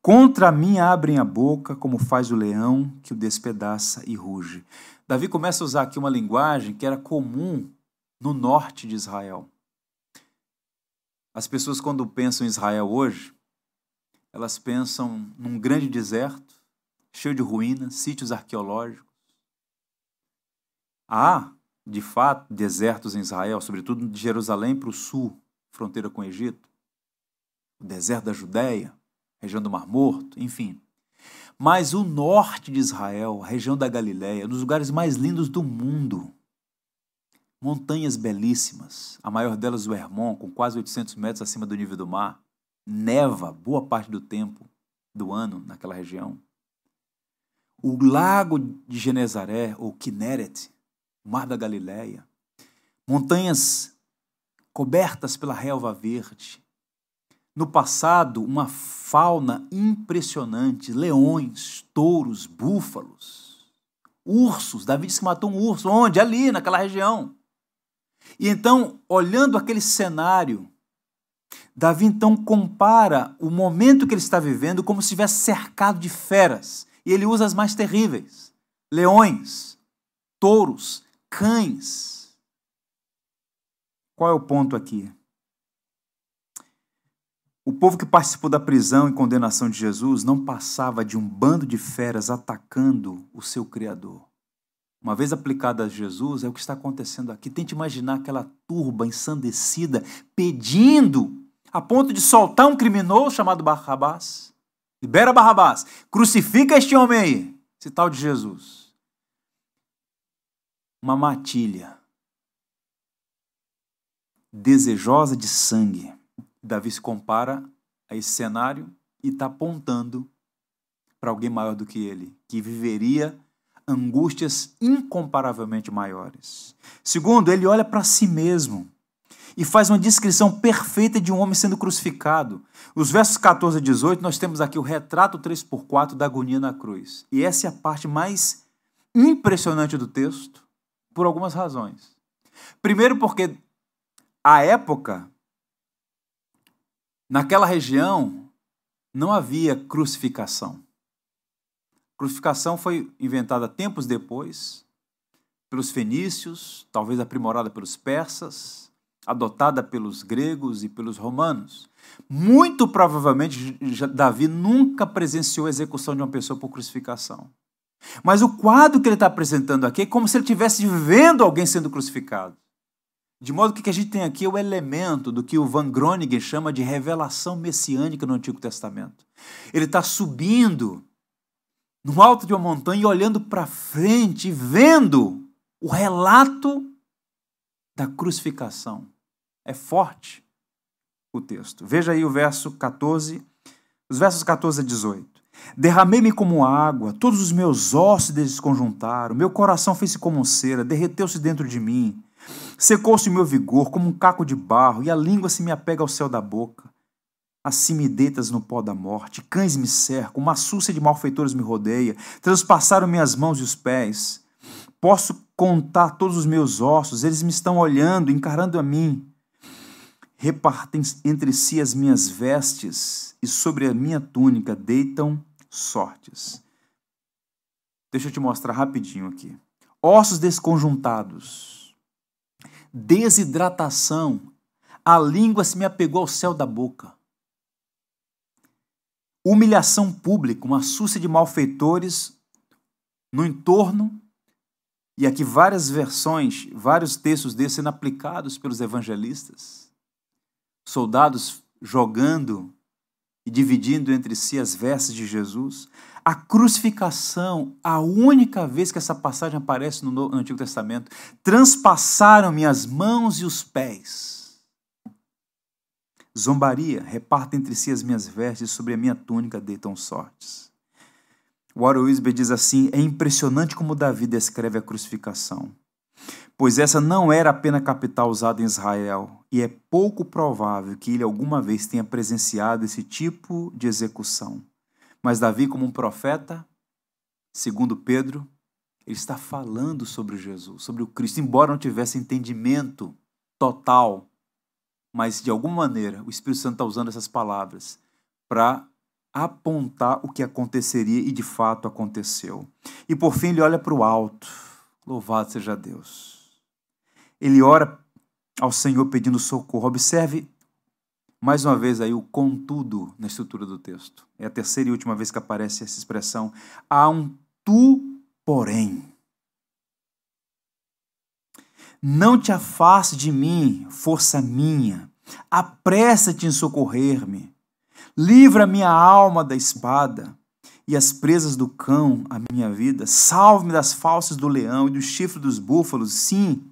Contra mim abrem a boca, como faz o leão que o despedaça e ruge. Davi começa a usar aqui uma linguagem que era comum no norte de Israel. As pessoas, quando pensam em Israel hoje, elas pensam num grande deserto, cheio de ruínas, sítios arqueológicos. Há, de fato, desertos em Israel, sobretudo de Jerusalém para o sul, fronteira com o Egito, o deserto da Judéia, região do Mar Morto, enfim. Mas o norte de Israel, a região da Galiléia, um dos lugares mais lindos do mundo. Montanhas belíssimas, a maior delas o Hermon, com quase 800 metros acima do nível do mar neva boa parte do tempo do ano naquela região. O lago de Genezaré, ou Kinneret, o mar da Galileia, montanhas cobertas pela relva verde. No passado, uma fauna impressionante, leões, touros, búfalos, ursos. Davi disse que matou um urso. Onde? Ali, naquela região. E então, olhando aquele cenário, Davi então compara o momento que ele está vivendo como se estivesse cercado de feras. E ele usa as mais terríveis: leões, touros, cães. Qual é o ponto aqui? O povo que participou da prisão e condenação de Jesus não passava de um bando de feras atacando o seu Criador. Uma vez aplicada a Jesus, é o que está acontecendo aqui. Tente imaginar aquela turba ensandecida pedindo a ponto de soltar um criminoso chamado Barrabás. Libera Barrabás. Crucifica este homem aí. Esse tal de Jesus. Uma matilha. Desejosa de sangue. Davi se compara a esse cenário e está apontando para alguém maior do que ele, que viveria angústias incomparavelmente maiores. Segundo, ele olha para si mesmo e faz uma descrição perfeita de um homem sendo crucificado. Os versos 14 a 18, nós temos aqui o retrato 3x4 da agonia na cruz. E essa é a parte mais impressionante do texto, por algumas razões. Primeiro, porque a época, naquela região, não havia crucificação. Crucificação foi inventada tempos depois pelos fenícios, talvez aprimorada pelos persas, adotada pelos gregos e pelos romanos. Muito provavelmente Davi nunca presenciou a execução de uma pessoa por crucificação. Mas o quadro que ele está apresentando aqui é como se ele estivesse vendo alguém sendo crucificado. De modo que o que a gente tem aqui é o elemento do que o Van Groningen chama de revelação messiânica no Antigo Testamento. Ele está subindo no alto de uma montanha olhando para frente, vendo o relato da crucificação. É forte o texto. Veja aí o verso 14, os versos 14 a 18. Derramei-me como água, todos os meus ossos desconjuntaram, meu coração fez-se como cera, derreteu-se dentro de mim. Secou-se o meu vigor como um caco de barro, e a língua se me apega ao céu da boca. Assim me deitas no pó da morte, cães me cercam, uma súcia de malfeitores me rodeia, transpassaram minhas mãos e os pés. Posso contar todos os meus ossos, eles me estão olhando, encarando a mim. Repartem entre si as minhas vestes, e sobre a minha túnica deitam sortes. Deixa eu te mostrar rapidinho aqui. Ossos desconjuntados, desidratação, a língua se me apegou ao céu da boca humilhação pública, uma súcia de malfeitores no entorno, e aqui várias versões, vários textos desses sendo aplicados pelos evangelistas. Soldados jogando e dividindo entre si as vestes de Jesus. A crucificação, a única vez que essa passagem aparece no, Antigo Testamento, transpassaram minhas mãos e os pés Zombaria, reparta entre si as minhas vestes, sobre a minha túnica deitam sortes. Warren Wisber diz assim: é impressionante como Davi descreve a crucificação, pois essa não era a pena capital usada em Israel, e é pouco provável que ele alguma vez tenha presenciado esse tipo de execução. Mas Davi, como um profeta, segundo Pedro, ele está falando sobre Jesus, sobre o Cristo, embora não tivesse entendimento total mas de alguma maneira o Espírito Santo está usando essas palavras para apontar o que aconteceria e de fato aconteceu. E por fim ele olha para o alto. Louvado seja Deus. Ele ora ao Senhor pedindo socorro. Observe mais uma vez aí o contudo na estrutura do texto. É a terceira e última vez que aparece essa expressão. Há um tu, porém. Não te afaste de mim, força minha. Apressa-te em socorrer-me. Livra minha alma da espada e as presas do cão a minha vida. Salve-me das falsas do leão e do chifre dos búfalos. Sim,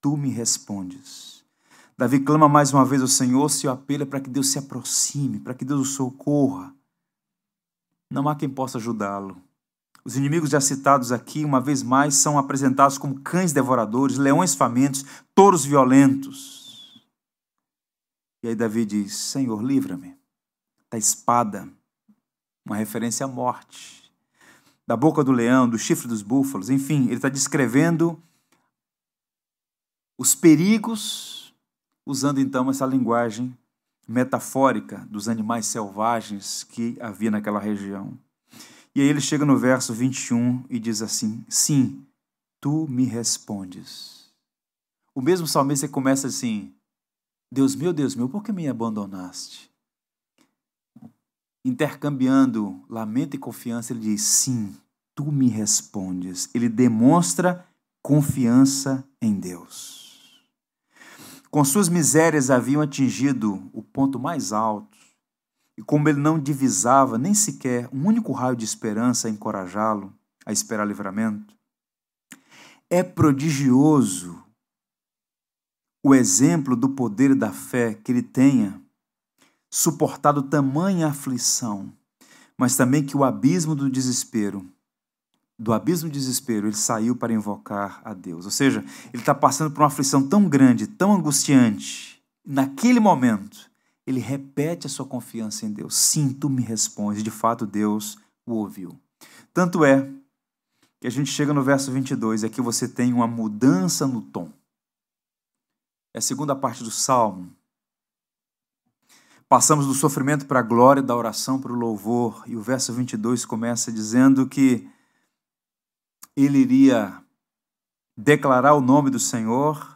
tu me respondes. Davi clama mais uma vez ao Senhor, se apela para que Deus se aproxime, para que Deus o socorra. Não há quem possa ajudá-lo. Os inimigos já citados aqui, uma vez mais, são apresentados como cães devoradores, leões famintos, touros violentos. E aí Davi diz: Senhor, livra-me da espada, uma referência à morte, da boca do leão, do chifre dos búfalos, enfim, ele está descrevendo os perigos, usando então essa linguagem metafórica dos animais selvagens que havia naquela região. E aí ele chega no verso 21 e diz assim: Sim, tu me respondes. O mesmo salmista começa assim: Deus meu, Deus meu, por que me abandonaste? Intercambiando lamento e confiança, ele diz: Sim, tu me respondes. Ele demonstra confiança em Deus. Com suas misérias haviam atingido o ponto mais alto e como ele não divisava nem sequer um único raio de esperança a encorajá-lo a esperar livramento, é prodigioso o exemplo do poder e da fé que ele tenha suportado tamanha aflição, mas também que o abismo do desespero, do abismo do desespero, ele saiu para invocar a Deus. Ou seja, ele está passando por uma aflição tão grande, tão angustiante. Naquele momento, ele repete a sua confiança em Deus. Sim, tu me respondes. De fato, Deus o ouviu. Tanto é que a gente chega no verso 22, aqui você tem uma mudança no tom. É a segunda parte do salmo. Passamos do sofrimento para a glória, da oração para o louvor, e o verso 22 começa dizendo que ele iria declarar o nome do Senhor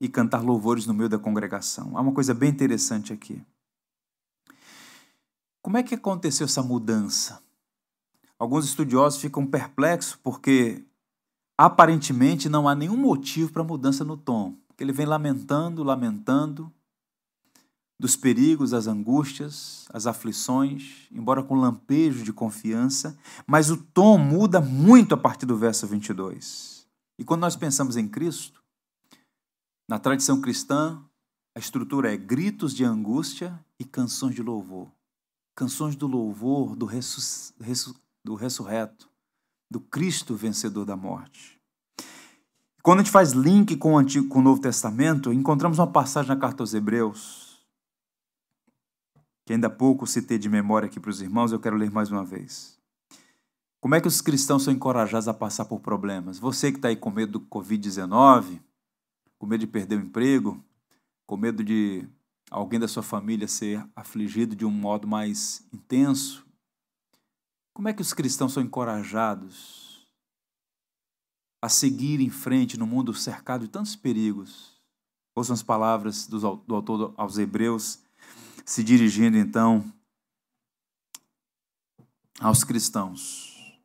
e cantar louvores no meio da congregação. Há uma coisa bem interessante aqui. Como é que aconteceu essa mudança? Alguns estudiosos ficam perplexos porque aparentemente não há nenhum motivo para mudança no tom. Porque ele vem lamentando, lamentando dos perigos, as angústias, as aflições, embora com lampejo de confiança, mas o tom muda muito a partir do verso 22. E quando nós pensamos em Cristo, na tradição cristã, a estrutura é gritos de angústia e canções de louvor. Canções do louvor do, ressus, do ressurreto, do Cristo vencedor da morte. Quando a gente faz link com o, Antigo, com o Novo Testamento, encontramos uma passagem na carta aos Hebreus, que ainda há pouco citei de memória aqui para os irmãos, eu quero ler mais uma vez. Como é que os cristãos são encorajados a passar por problemas? Você que está aí com medo do Covid-19, com medo de perder o emprego, com medo de alguém da sua família ser afligido de um modo mais intenso, como é que os cristãos são encorajados a seguir em frente no mundo cercado de tantos perigos? Ouçam as palavras do autor aos Hebreus, se dirigindo então aos cristãos.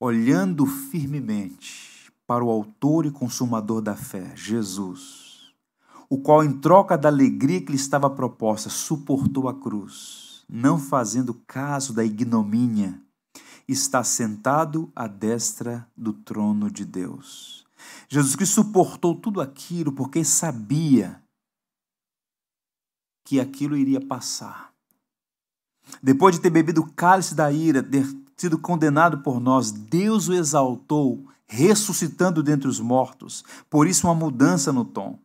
Olhando firmemente para o Autor e Consumador da fé, Jesus, o qual, em troca da alegria que lhe estava proposta, suportou a cruz não fazendo caso da ignomínia, está sentado à destra do trono de Deus. Jesus Cristo suportou tudo aquilo porque sabia que aquilo iria passar. Depois de ter bebido o cálice da ira, ter sido condenado por nós, Deus o exaltou, ressuscitando dentre os mortos. Por isso, uma mudança no tom.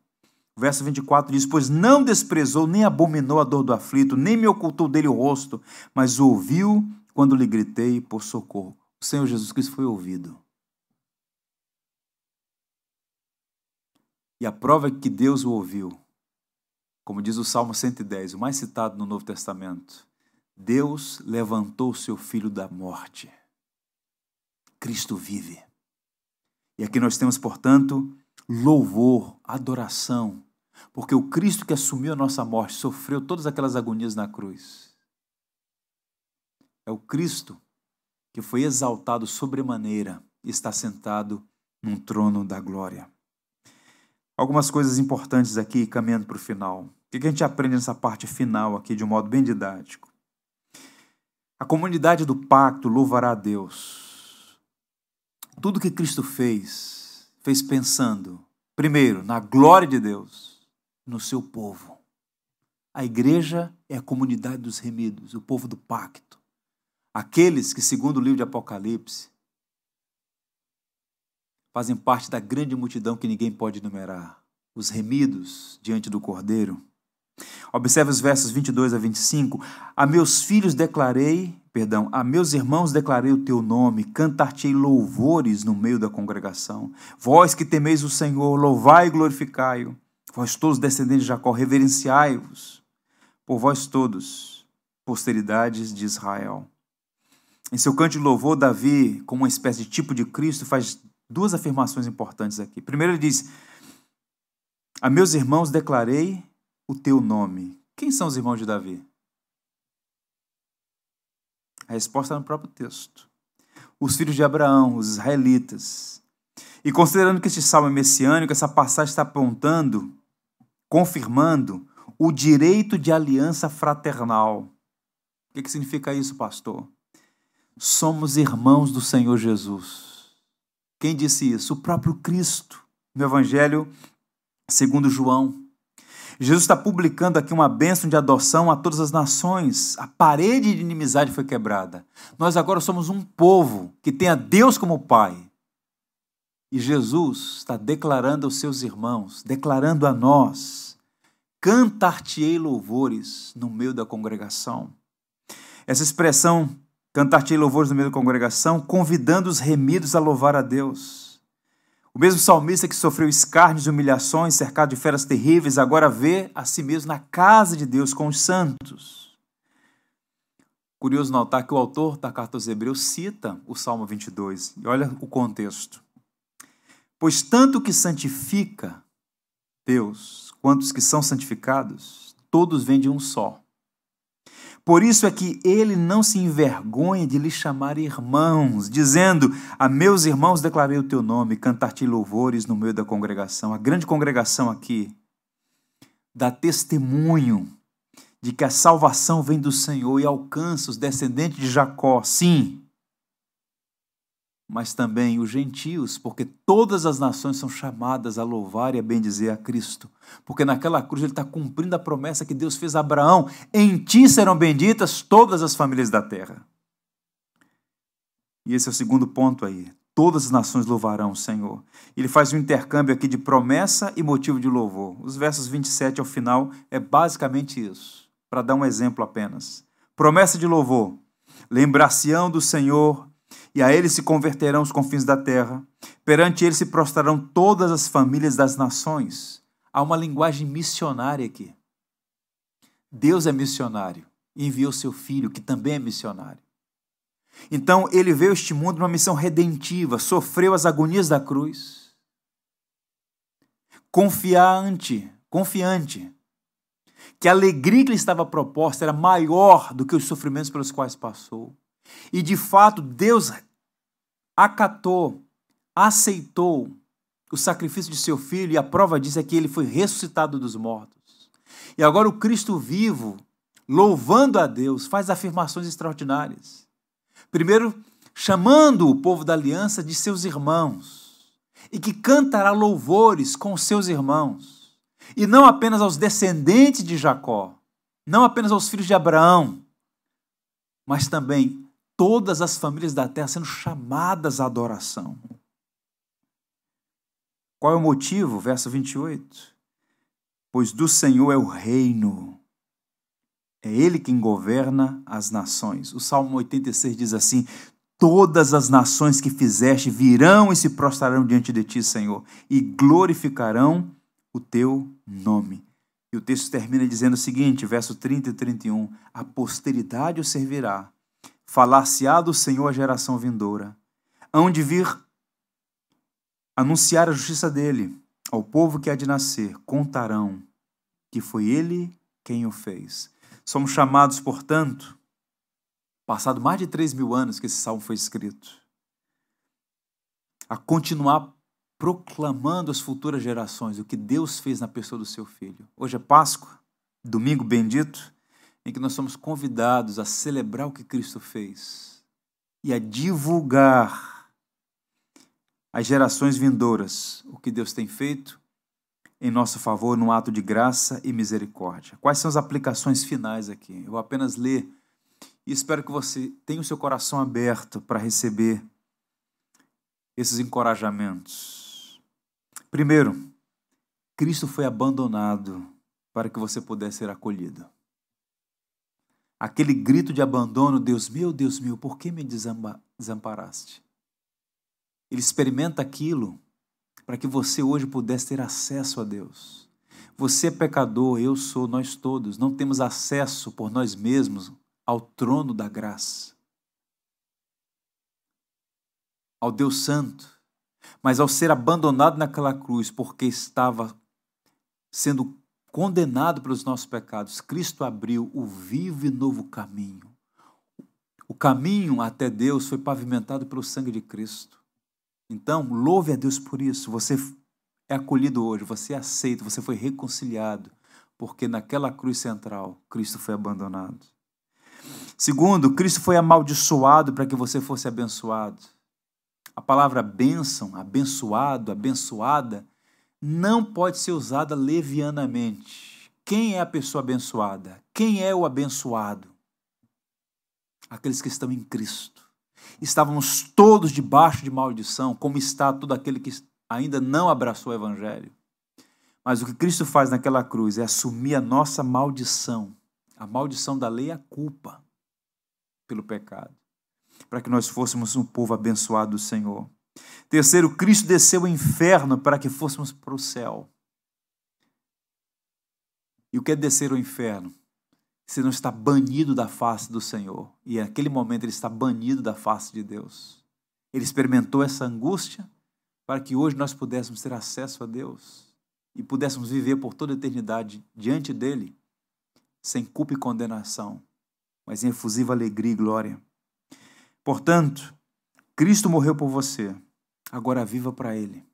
Verso 24 diz: Pois não desprezou nem abominou a dor do aflito, nem me ocultou dele o rosto, mas ouviu quando lhe gritei por socorro. O Senhor Jesus Cristo foi ouvido. E a prova é que Deus o ouviu. Como diz o Salmo 110, o mais citado no Novo Testamento. Deus levantou seu filho da morte. Cristo vive. E aqui nós temos, portanto, louvor, adoração, porque o Cristo que assumiu a nossa morte sofreu todas aquelas agonias na cruz. É o Cristo que foi exaltado sobremaneira e está sentado num trono da glória. Algumas coisas importantes aqui, caminhando para o final. O que a gente aprende nessa parte final aqui, de um modo bem didático? A comunidade do pacto louvará a Deus. Tudo que Cristo fez, fez pensando, primeiro, na glória de Deus no seu povo. A igreja é a comunidade dos remidos, o povo do pacto. Aqueles que, segundo o livro de Apocalipse, fazem parte da grande multidão que ninguém pode enumerar, os remidos diante do Cordeiro. Observe os versos 22 a 25. A meus filhos declarei, perdão, a meus irmãos declarei o teu nome, cantar-te-ei louvores no meio da congregação. Vós que temeis o Senhor, louvai e glorificai-o. Vós todos, descendentes de Jacó, reverenciai-vos por vós todos, posteridades de Israel. Em seu canto de louvor, Davi, como uma espécie de tipo de Cristo, faz duas afirmações importantes aqui. Primeiro, ele diz: A meus irmãos declarei o teu nome. Quem são os irmãos de Davi? A resposta está no próprio texto. Os filhos de Abraão, os israelitas. E considerando que este salmo é messiânico, essa passagem está apontando confirmando o direito de aliança fraternal. O que, que significa isso, pastor? Somos irmãos do Senhor Jesus. Quem disse isso? O próprio Cristo, no Evangelho segundo João. Jesus está publicando aqui uma bênção de adoção a todas as nações. A parede de inimizade foi quebrada. Nós agora somos um povo que tem a Deus como Pai. E Jesus está declarando aos seus irmãos, declarando a nós: cantar-te-ei louvores no meio da congregação. Essa expressão, cantar-te-ei louvores no meio da congregação, convidando os remidos a louvar a Deus. O mesmo salmista que sofreu escárnios e humilhações, cercado de feras terríveis, agora vê a si mesmo na casa de Deus com os santos. Curioso notar que o autor da carta aos Hebreus cita o Salmo 22. E olha o contexto. Pois tanto que santifica Deus, quanto os que são santificados, todos vêm de um só. Por isso é que ele não se envergonha de lhe chamar irmãos, dizendo: A meus irmãos declarei o teu nome, cantar-te louvores no meio da congregação. A grande congregação aqui dá testemunho de que a salvação vem do Senhor e alcança os descendentes de Jacó. Sim, mas também os gentios, porque todas as nações são chamadas a louvar e a bendizer a Cristo. Porque naquela cruz ele está cumprindo a promessa que Deus fez a Abraão: em ti serão benditas todas as famílias da terra. E esse é o segundo ponto aí. Todas as nações louvarão o Senhor. Ele faz um intercâmbio aqui de promessa e motivo de louvor. Os versos 27 ao final é basicamente isso, para dar um exemplo apenas. Promessa de louvor. Lembrar-se-ão do Senhor e a ele se converterão os confins da terra. Perante ele se prostrarão todas as famílias das nações. Há uma linguagem missionária aqui. Deus é missionário e enviou seu filho, que também é missionário. Então ele veio a este mundo numa missão redentiva, sofreu as agonias da cruz. Confiante, confiante, que a alegria que lhe estava proposta era maior do que os sofrimentos pelos quais passou. E de fato, Deus acatou, aceitou o sacrifício de seu filho, e a prova disso é que ele foi ressuscitado dos mortos. E agora o Cristo vivo, louvando a Deus, faz afirmações extraordinárias. Primeiro, chamando o povo da aliança de seus irmãos, e que cantará louvores com seus irmãos, e não apenas aos descendentes de Jacó, não apenas aos filhos de Abraão, mas também todas as famílias da terra sendo chamadas à adoração. Qual é o motivo? Verso 28. Pois do Senhor é o reino, é Ele quem governa as nações. O Salmo 86 diz assim: Todas as nações que fizeste virão e se prostrarão diante de ti, Senhor, e glorificarão o teu nome. E o texto termina dizendo o seguinte, verso 30 e 31, a posteridade o servirá, falar-se-á do Senhor a geração vindoura. Hão de vir anunciar a justiça dele ao povo que há de nascer, contarão que foi ele quem o fez. Somos chamados, portanto, passado mais de três mil anos que esse salmo foi escrito, a continuar proclamando às futuras gerações o que Deus fez na pessoa do seu filho. Hoje é Páscoa, domingo bendito, em que nós somos convidados a celebrar o que Cristo fez e a divulgar às gerações vindouras o que Deus tem feito em nosso favor num ato de graça e misericórdia. Quais são as aplicações finais aqui? Eu vou apenas ler e espero que você tenha o seu coração aberto para receber esses encorajamentos. Primeiro, Cristo foi abandonado para que você pudesse ser acolhido aquele grito de abandono, Deus meu, Deus meu, por que me desamparaste? Ele experimenta aquilo para que você hoje pudesse ter acesso a Deus. Você é pecador, eu sou, nós todos, não temos acesso por nós mesmos ao trono da graça, ao Deus Santo. Mas ao ser abandonado naquela cruz, porque estava sendo condenado pelos nossos pecados, Cristo abriu o vivo e novo caminho. O caminho até Deus foi pavimentado pelo sangue de Cristo. Então, louve a Deus por isso. Você é acolhido hoje, você é aceito, você foi reconciliado, porque naquela cruz central, Cristo foi abandonado. Segundo, Cristo foi amaldiçoado para que você fosse abençoado. A palavra bênção, abençoado, abençoada, não pode ser usada levianamente. Quem é a pessoa abençoada? Quem é o abençoado? Aqueles que estão em Cristo. Estávamos todos debaixo de maldição, como está todo aquele que ainda não abraçou o Evangelho. Mas o que Cristo faz naquela cruz é assumir a nossa maldição. A maldição da lei é a culpa pelo pecado. Para que nós fôssemos um povo abençoado do Senhor. Terceiro, Cristo desceu ao inferno para que fôssemos para o céu. E o que é descer ao inferno? Você não está banido da face do Senhor. E naquele momento ele está banido da face de Deus. Ele experimentou essa angústia para que hoje nós pudéssemos ter acesso a Deus e pudéssemos viver por toda a eternidade diante dele, sem culpa e condenação, mas em efusiva alegria e glória. Portanto, Cristo morreu por você, agora viva para ele.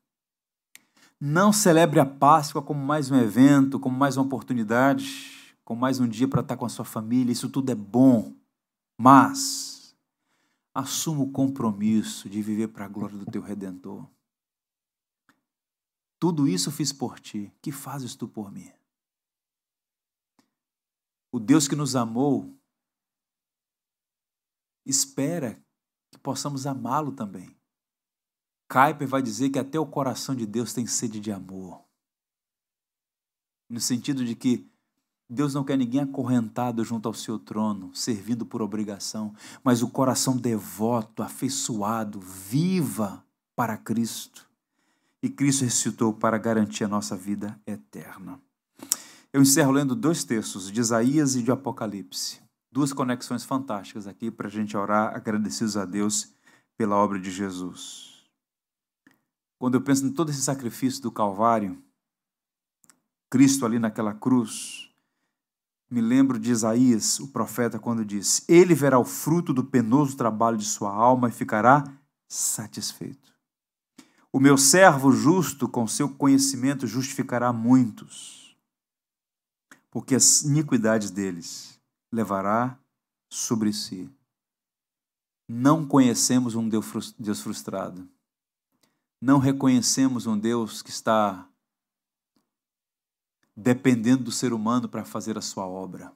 Não celebre a Páscoa como mais um evento, como mais uma oportunidade, como mais um dia para estar com a sua família. Isso tudo é bom, mas assuma o compromisso de viver para a glória do teu Redentor. Tudo isso fiz por ti, que fazes tu por mim? O Deus que nos amou espera que possamos amá-lo também. Kuyper vai dizer que até o coração de Deus tem sede de amor. No sentido de que Deus não quer ninguém acorrentado junto ao seu trono, servindo por obrigação, mas o coração devoto, afeiçoado, viva para Cristo. E Cristo ressuscitou para garantir a nossa vida eterna. Eu encerro lendo dois textos, de Isaías e de Apocalipse. Duas conexões fantásticas aqui para a gente orar agradecidos a Deus pela obra de Jesus. Quando eu penso em todo esse sacrifício do Calvário, Cristo ali naquela cruz, me lembro de Isaías, o profeta, quando diz: Ele verá o fruto do penoso trabalho de sua alma e ficará satisfeito. O meu servo justo, com seu conhecimento, justificará muitos, porque as iniquidades deles levará sobre si. Não conhecemos um Deus frustrado não reconhecemos um Deus que está dependendo do ser humano para fazer a sua obra.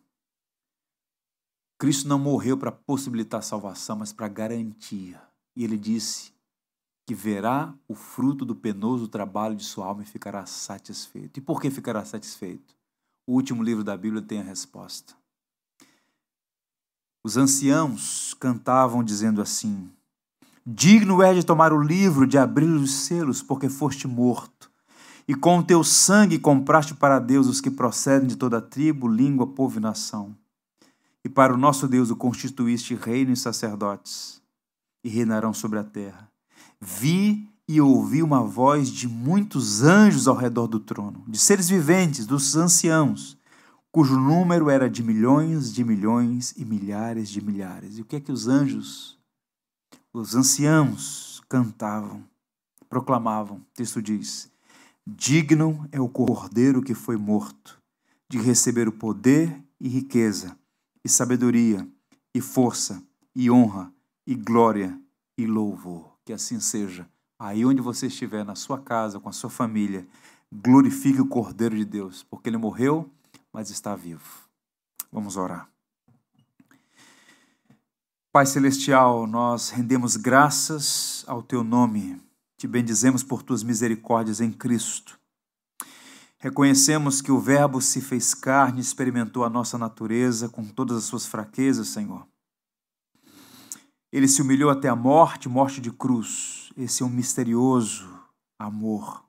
Cristo não morreu para possibilitar a salvação, mas para garantia. E ele disse que verá o fruto do penoso trabalho de sua alma e ficará satisfeito. E por que ficará satisfeito? O último livro da Bíblia tem a resposta. Os anciãos cantavam dizendo assim: Digno é de tomar o livro, de abrir os selos, porque foste morto. E com o teu sangue compraste para Deus os que procedem de toda tribo, língua, povo e nação. E para o nosso Deus o constituíste reino e sacerdotes, e reinarão sobre a terra. Vi e ouvi uma voz de muitos anjos ao redor do trono, de seres viventes, dos anciãos, cujo número era de milhões de milhões e milhares de milhares. E o que é que os anjos os anciãos cantavam, proclamavam. O texto diz: Digno é o cordeiro que foi morto, de receber o poder e riqueza, e sabedoria, e força, e honra, e glória, e louvor. Que assim seja. Aí onde você estiver, na sua casa, com a sua família, glorifique o Cordeiro de Deus, porque ele morreu, mas está vivo. Vamos orar. Pai Celestial, nós rendemos graças ao Teu nome, te bendizemos por Tuas misericórdias em Cristo. Reconhecemos que o Verbo se fez carne, experimentou a nossa natureza com todas as suas fraquezas, Senhor. Ele se humilhou até a morte, morte de cruz. Esse é um misterioso amor.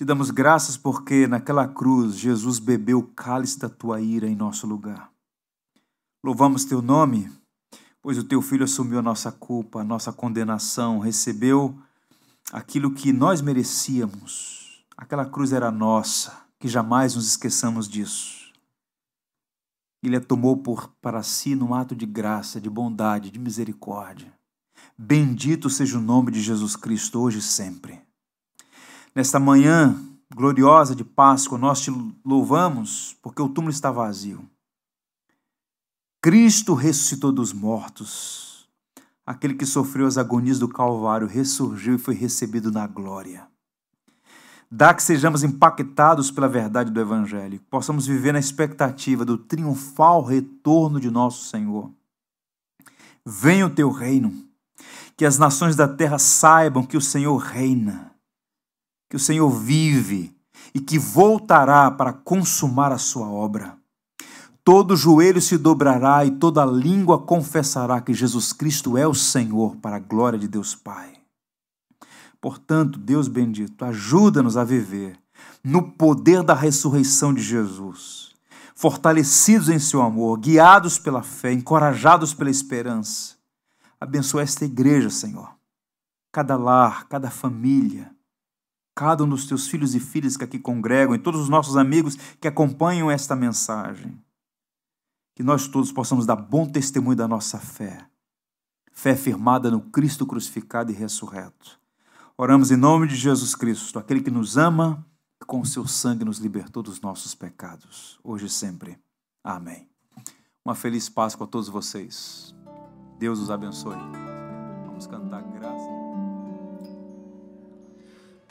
Te damos graças porque naquela cruz Jesus bebeu o cálice da tua ira em nosso lugar. Louvamos teu nome pois o teu filho assumiu a nossa culpa, a nossa condenação, recebeu aquilo que nós merecíamos. Aquela cruz era nossa, que jamais nos esqueçamos disso. Ele a tomou por para si num ato de graça, de bondade, de misericórdia. Bendito seja o nome de Jesus Cristo hoje e sempre. Nesta manhã gloriosa de Páscoa, nós te louvamos porque o túmulo está vazio. Cristo ressuscitou dos mortos. Aquele que sofreu as agonias do Calvário ressurgiu e foi recebido na glória. Dá que sejamos impactados pela verdade do Evangelho, possamos viver na expectativa do triunfal retorno de nosso Senhor. Venha o teu reino, que as nações da terra saibam que o Senhor reina, que o Senhor vive e que voltará para consumar a sua obra. Todo joelho se dobrará e toda língua confessará que Jesus Cristo é o Senhor, para a glória de Deus Pai. Portanto, Deus bendito, ajuda-nos a viver no poder da ressurreição de Jesus, fortalecidos em seu amor, guiados pela fé, encorajados pela esperança. Abençoa esta igreja, Senhor. Cada lar, cada família, um dos teus filhos e filhas que aqui congregam e todos os nossos amigos que acompanham esta mensagem. Que nós todos possamos dar bom testemunho da nossa fé. Fé firmada no Cristo crucificado e ressurreto Oramos em nome de Jesus Cristo, aquele que nos ama e com o seu sangue nos libertou dos nossos pecados, hoje e sempre. Amém. Uma feliz Páscoa a todos vocês. Deus os abençoe. Vamos cantar graça.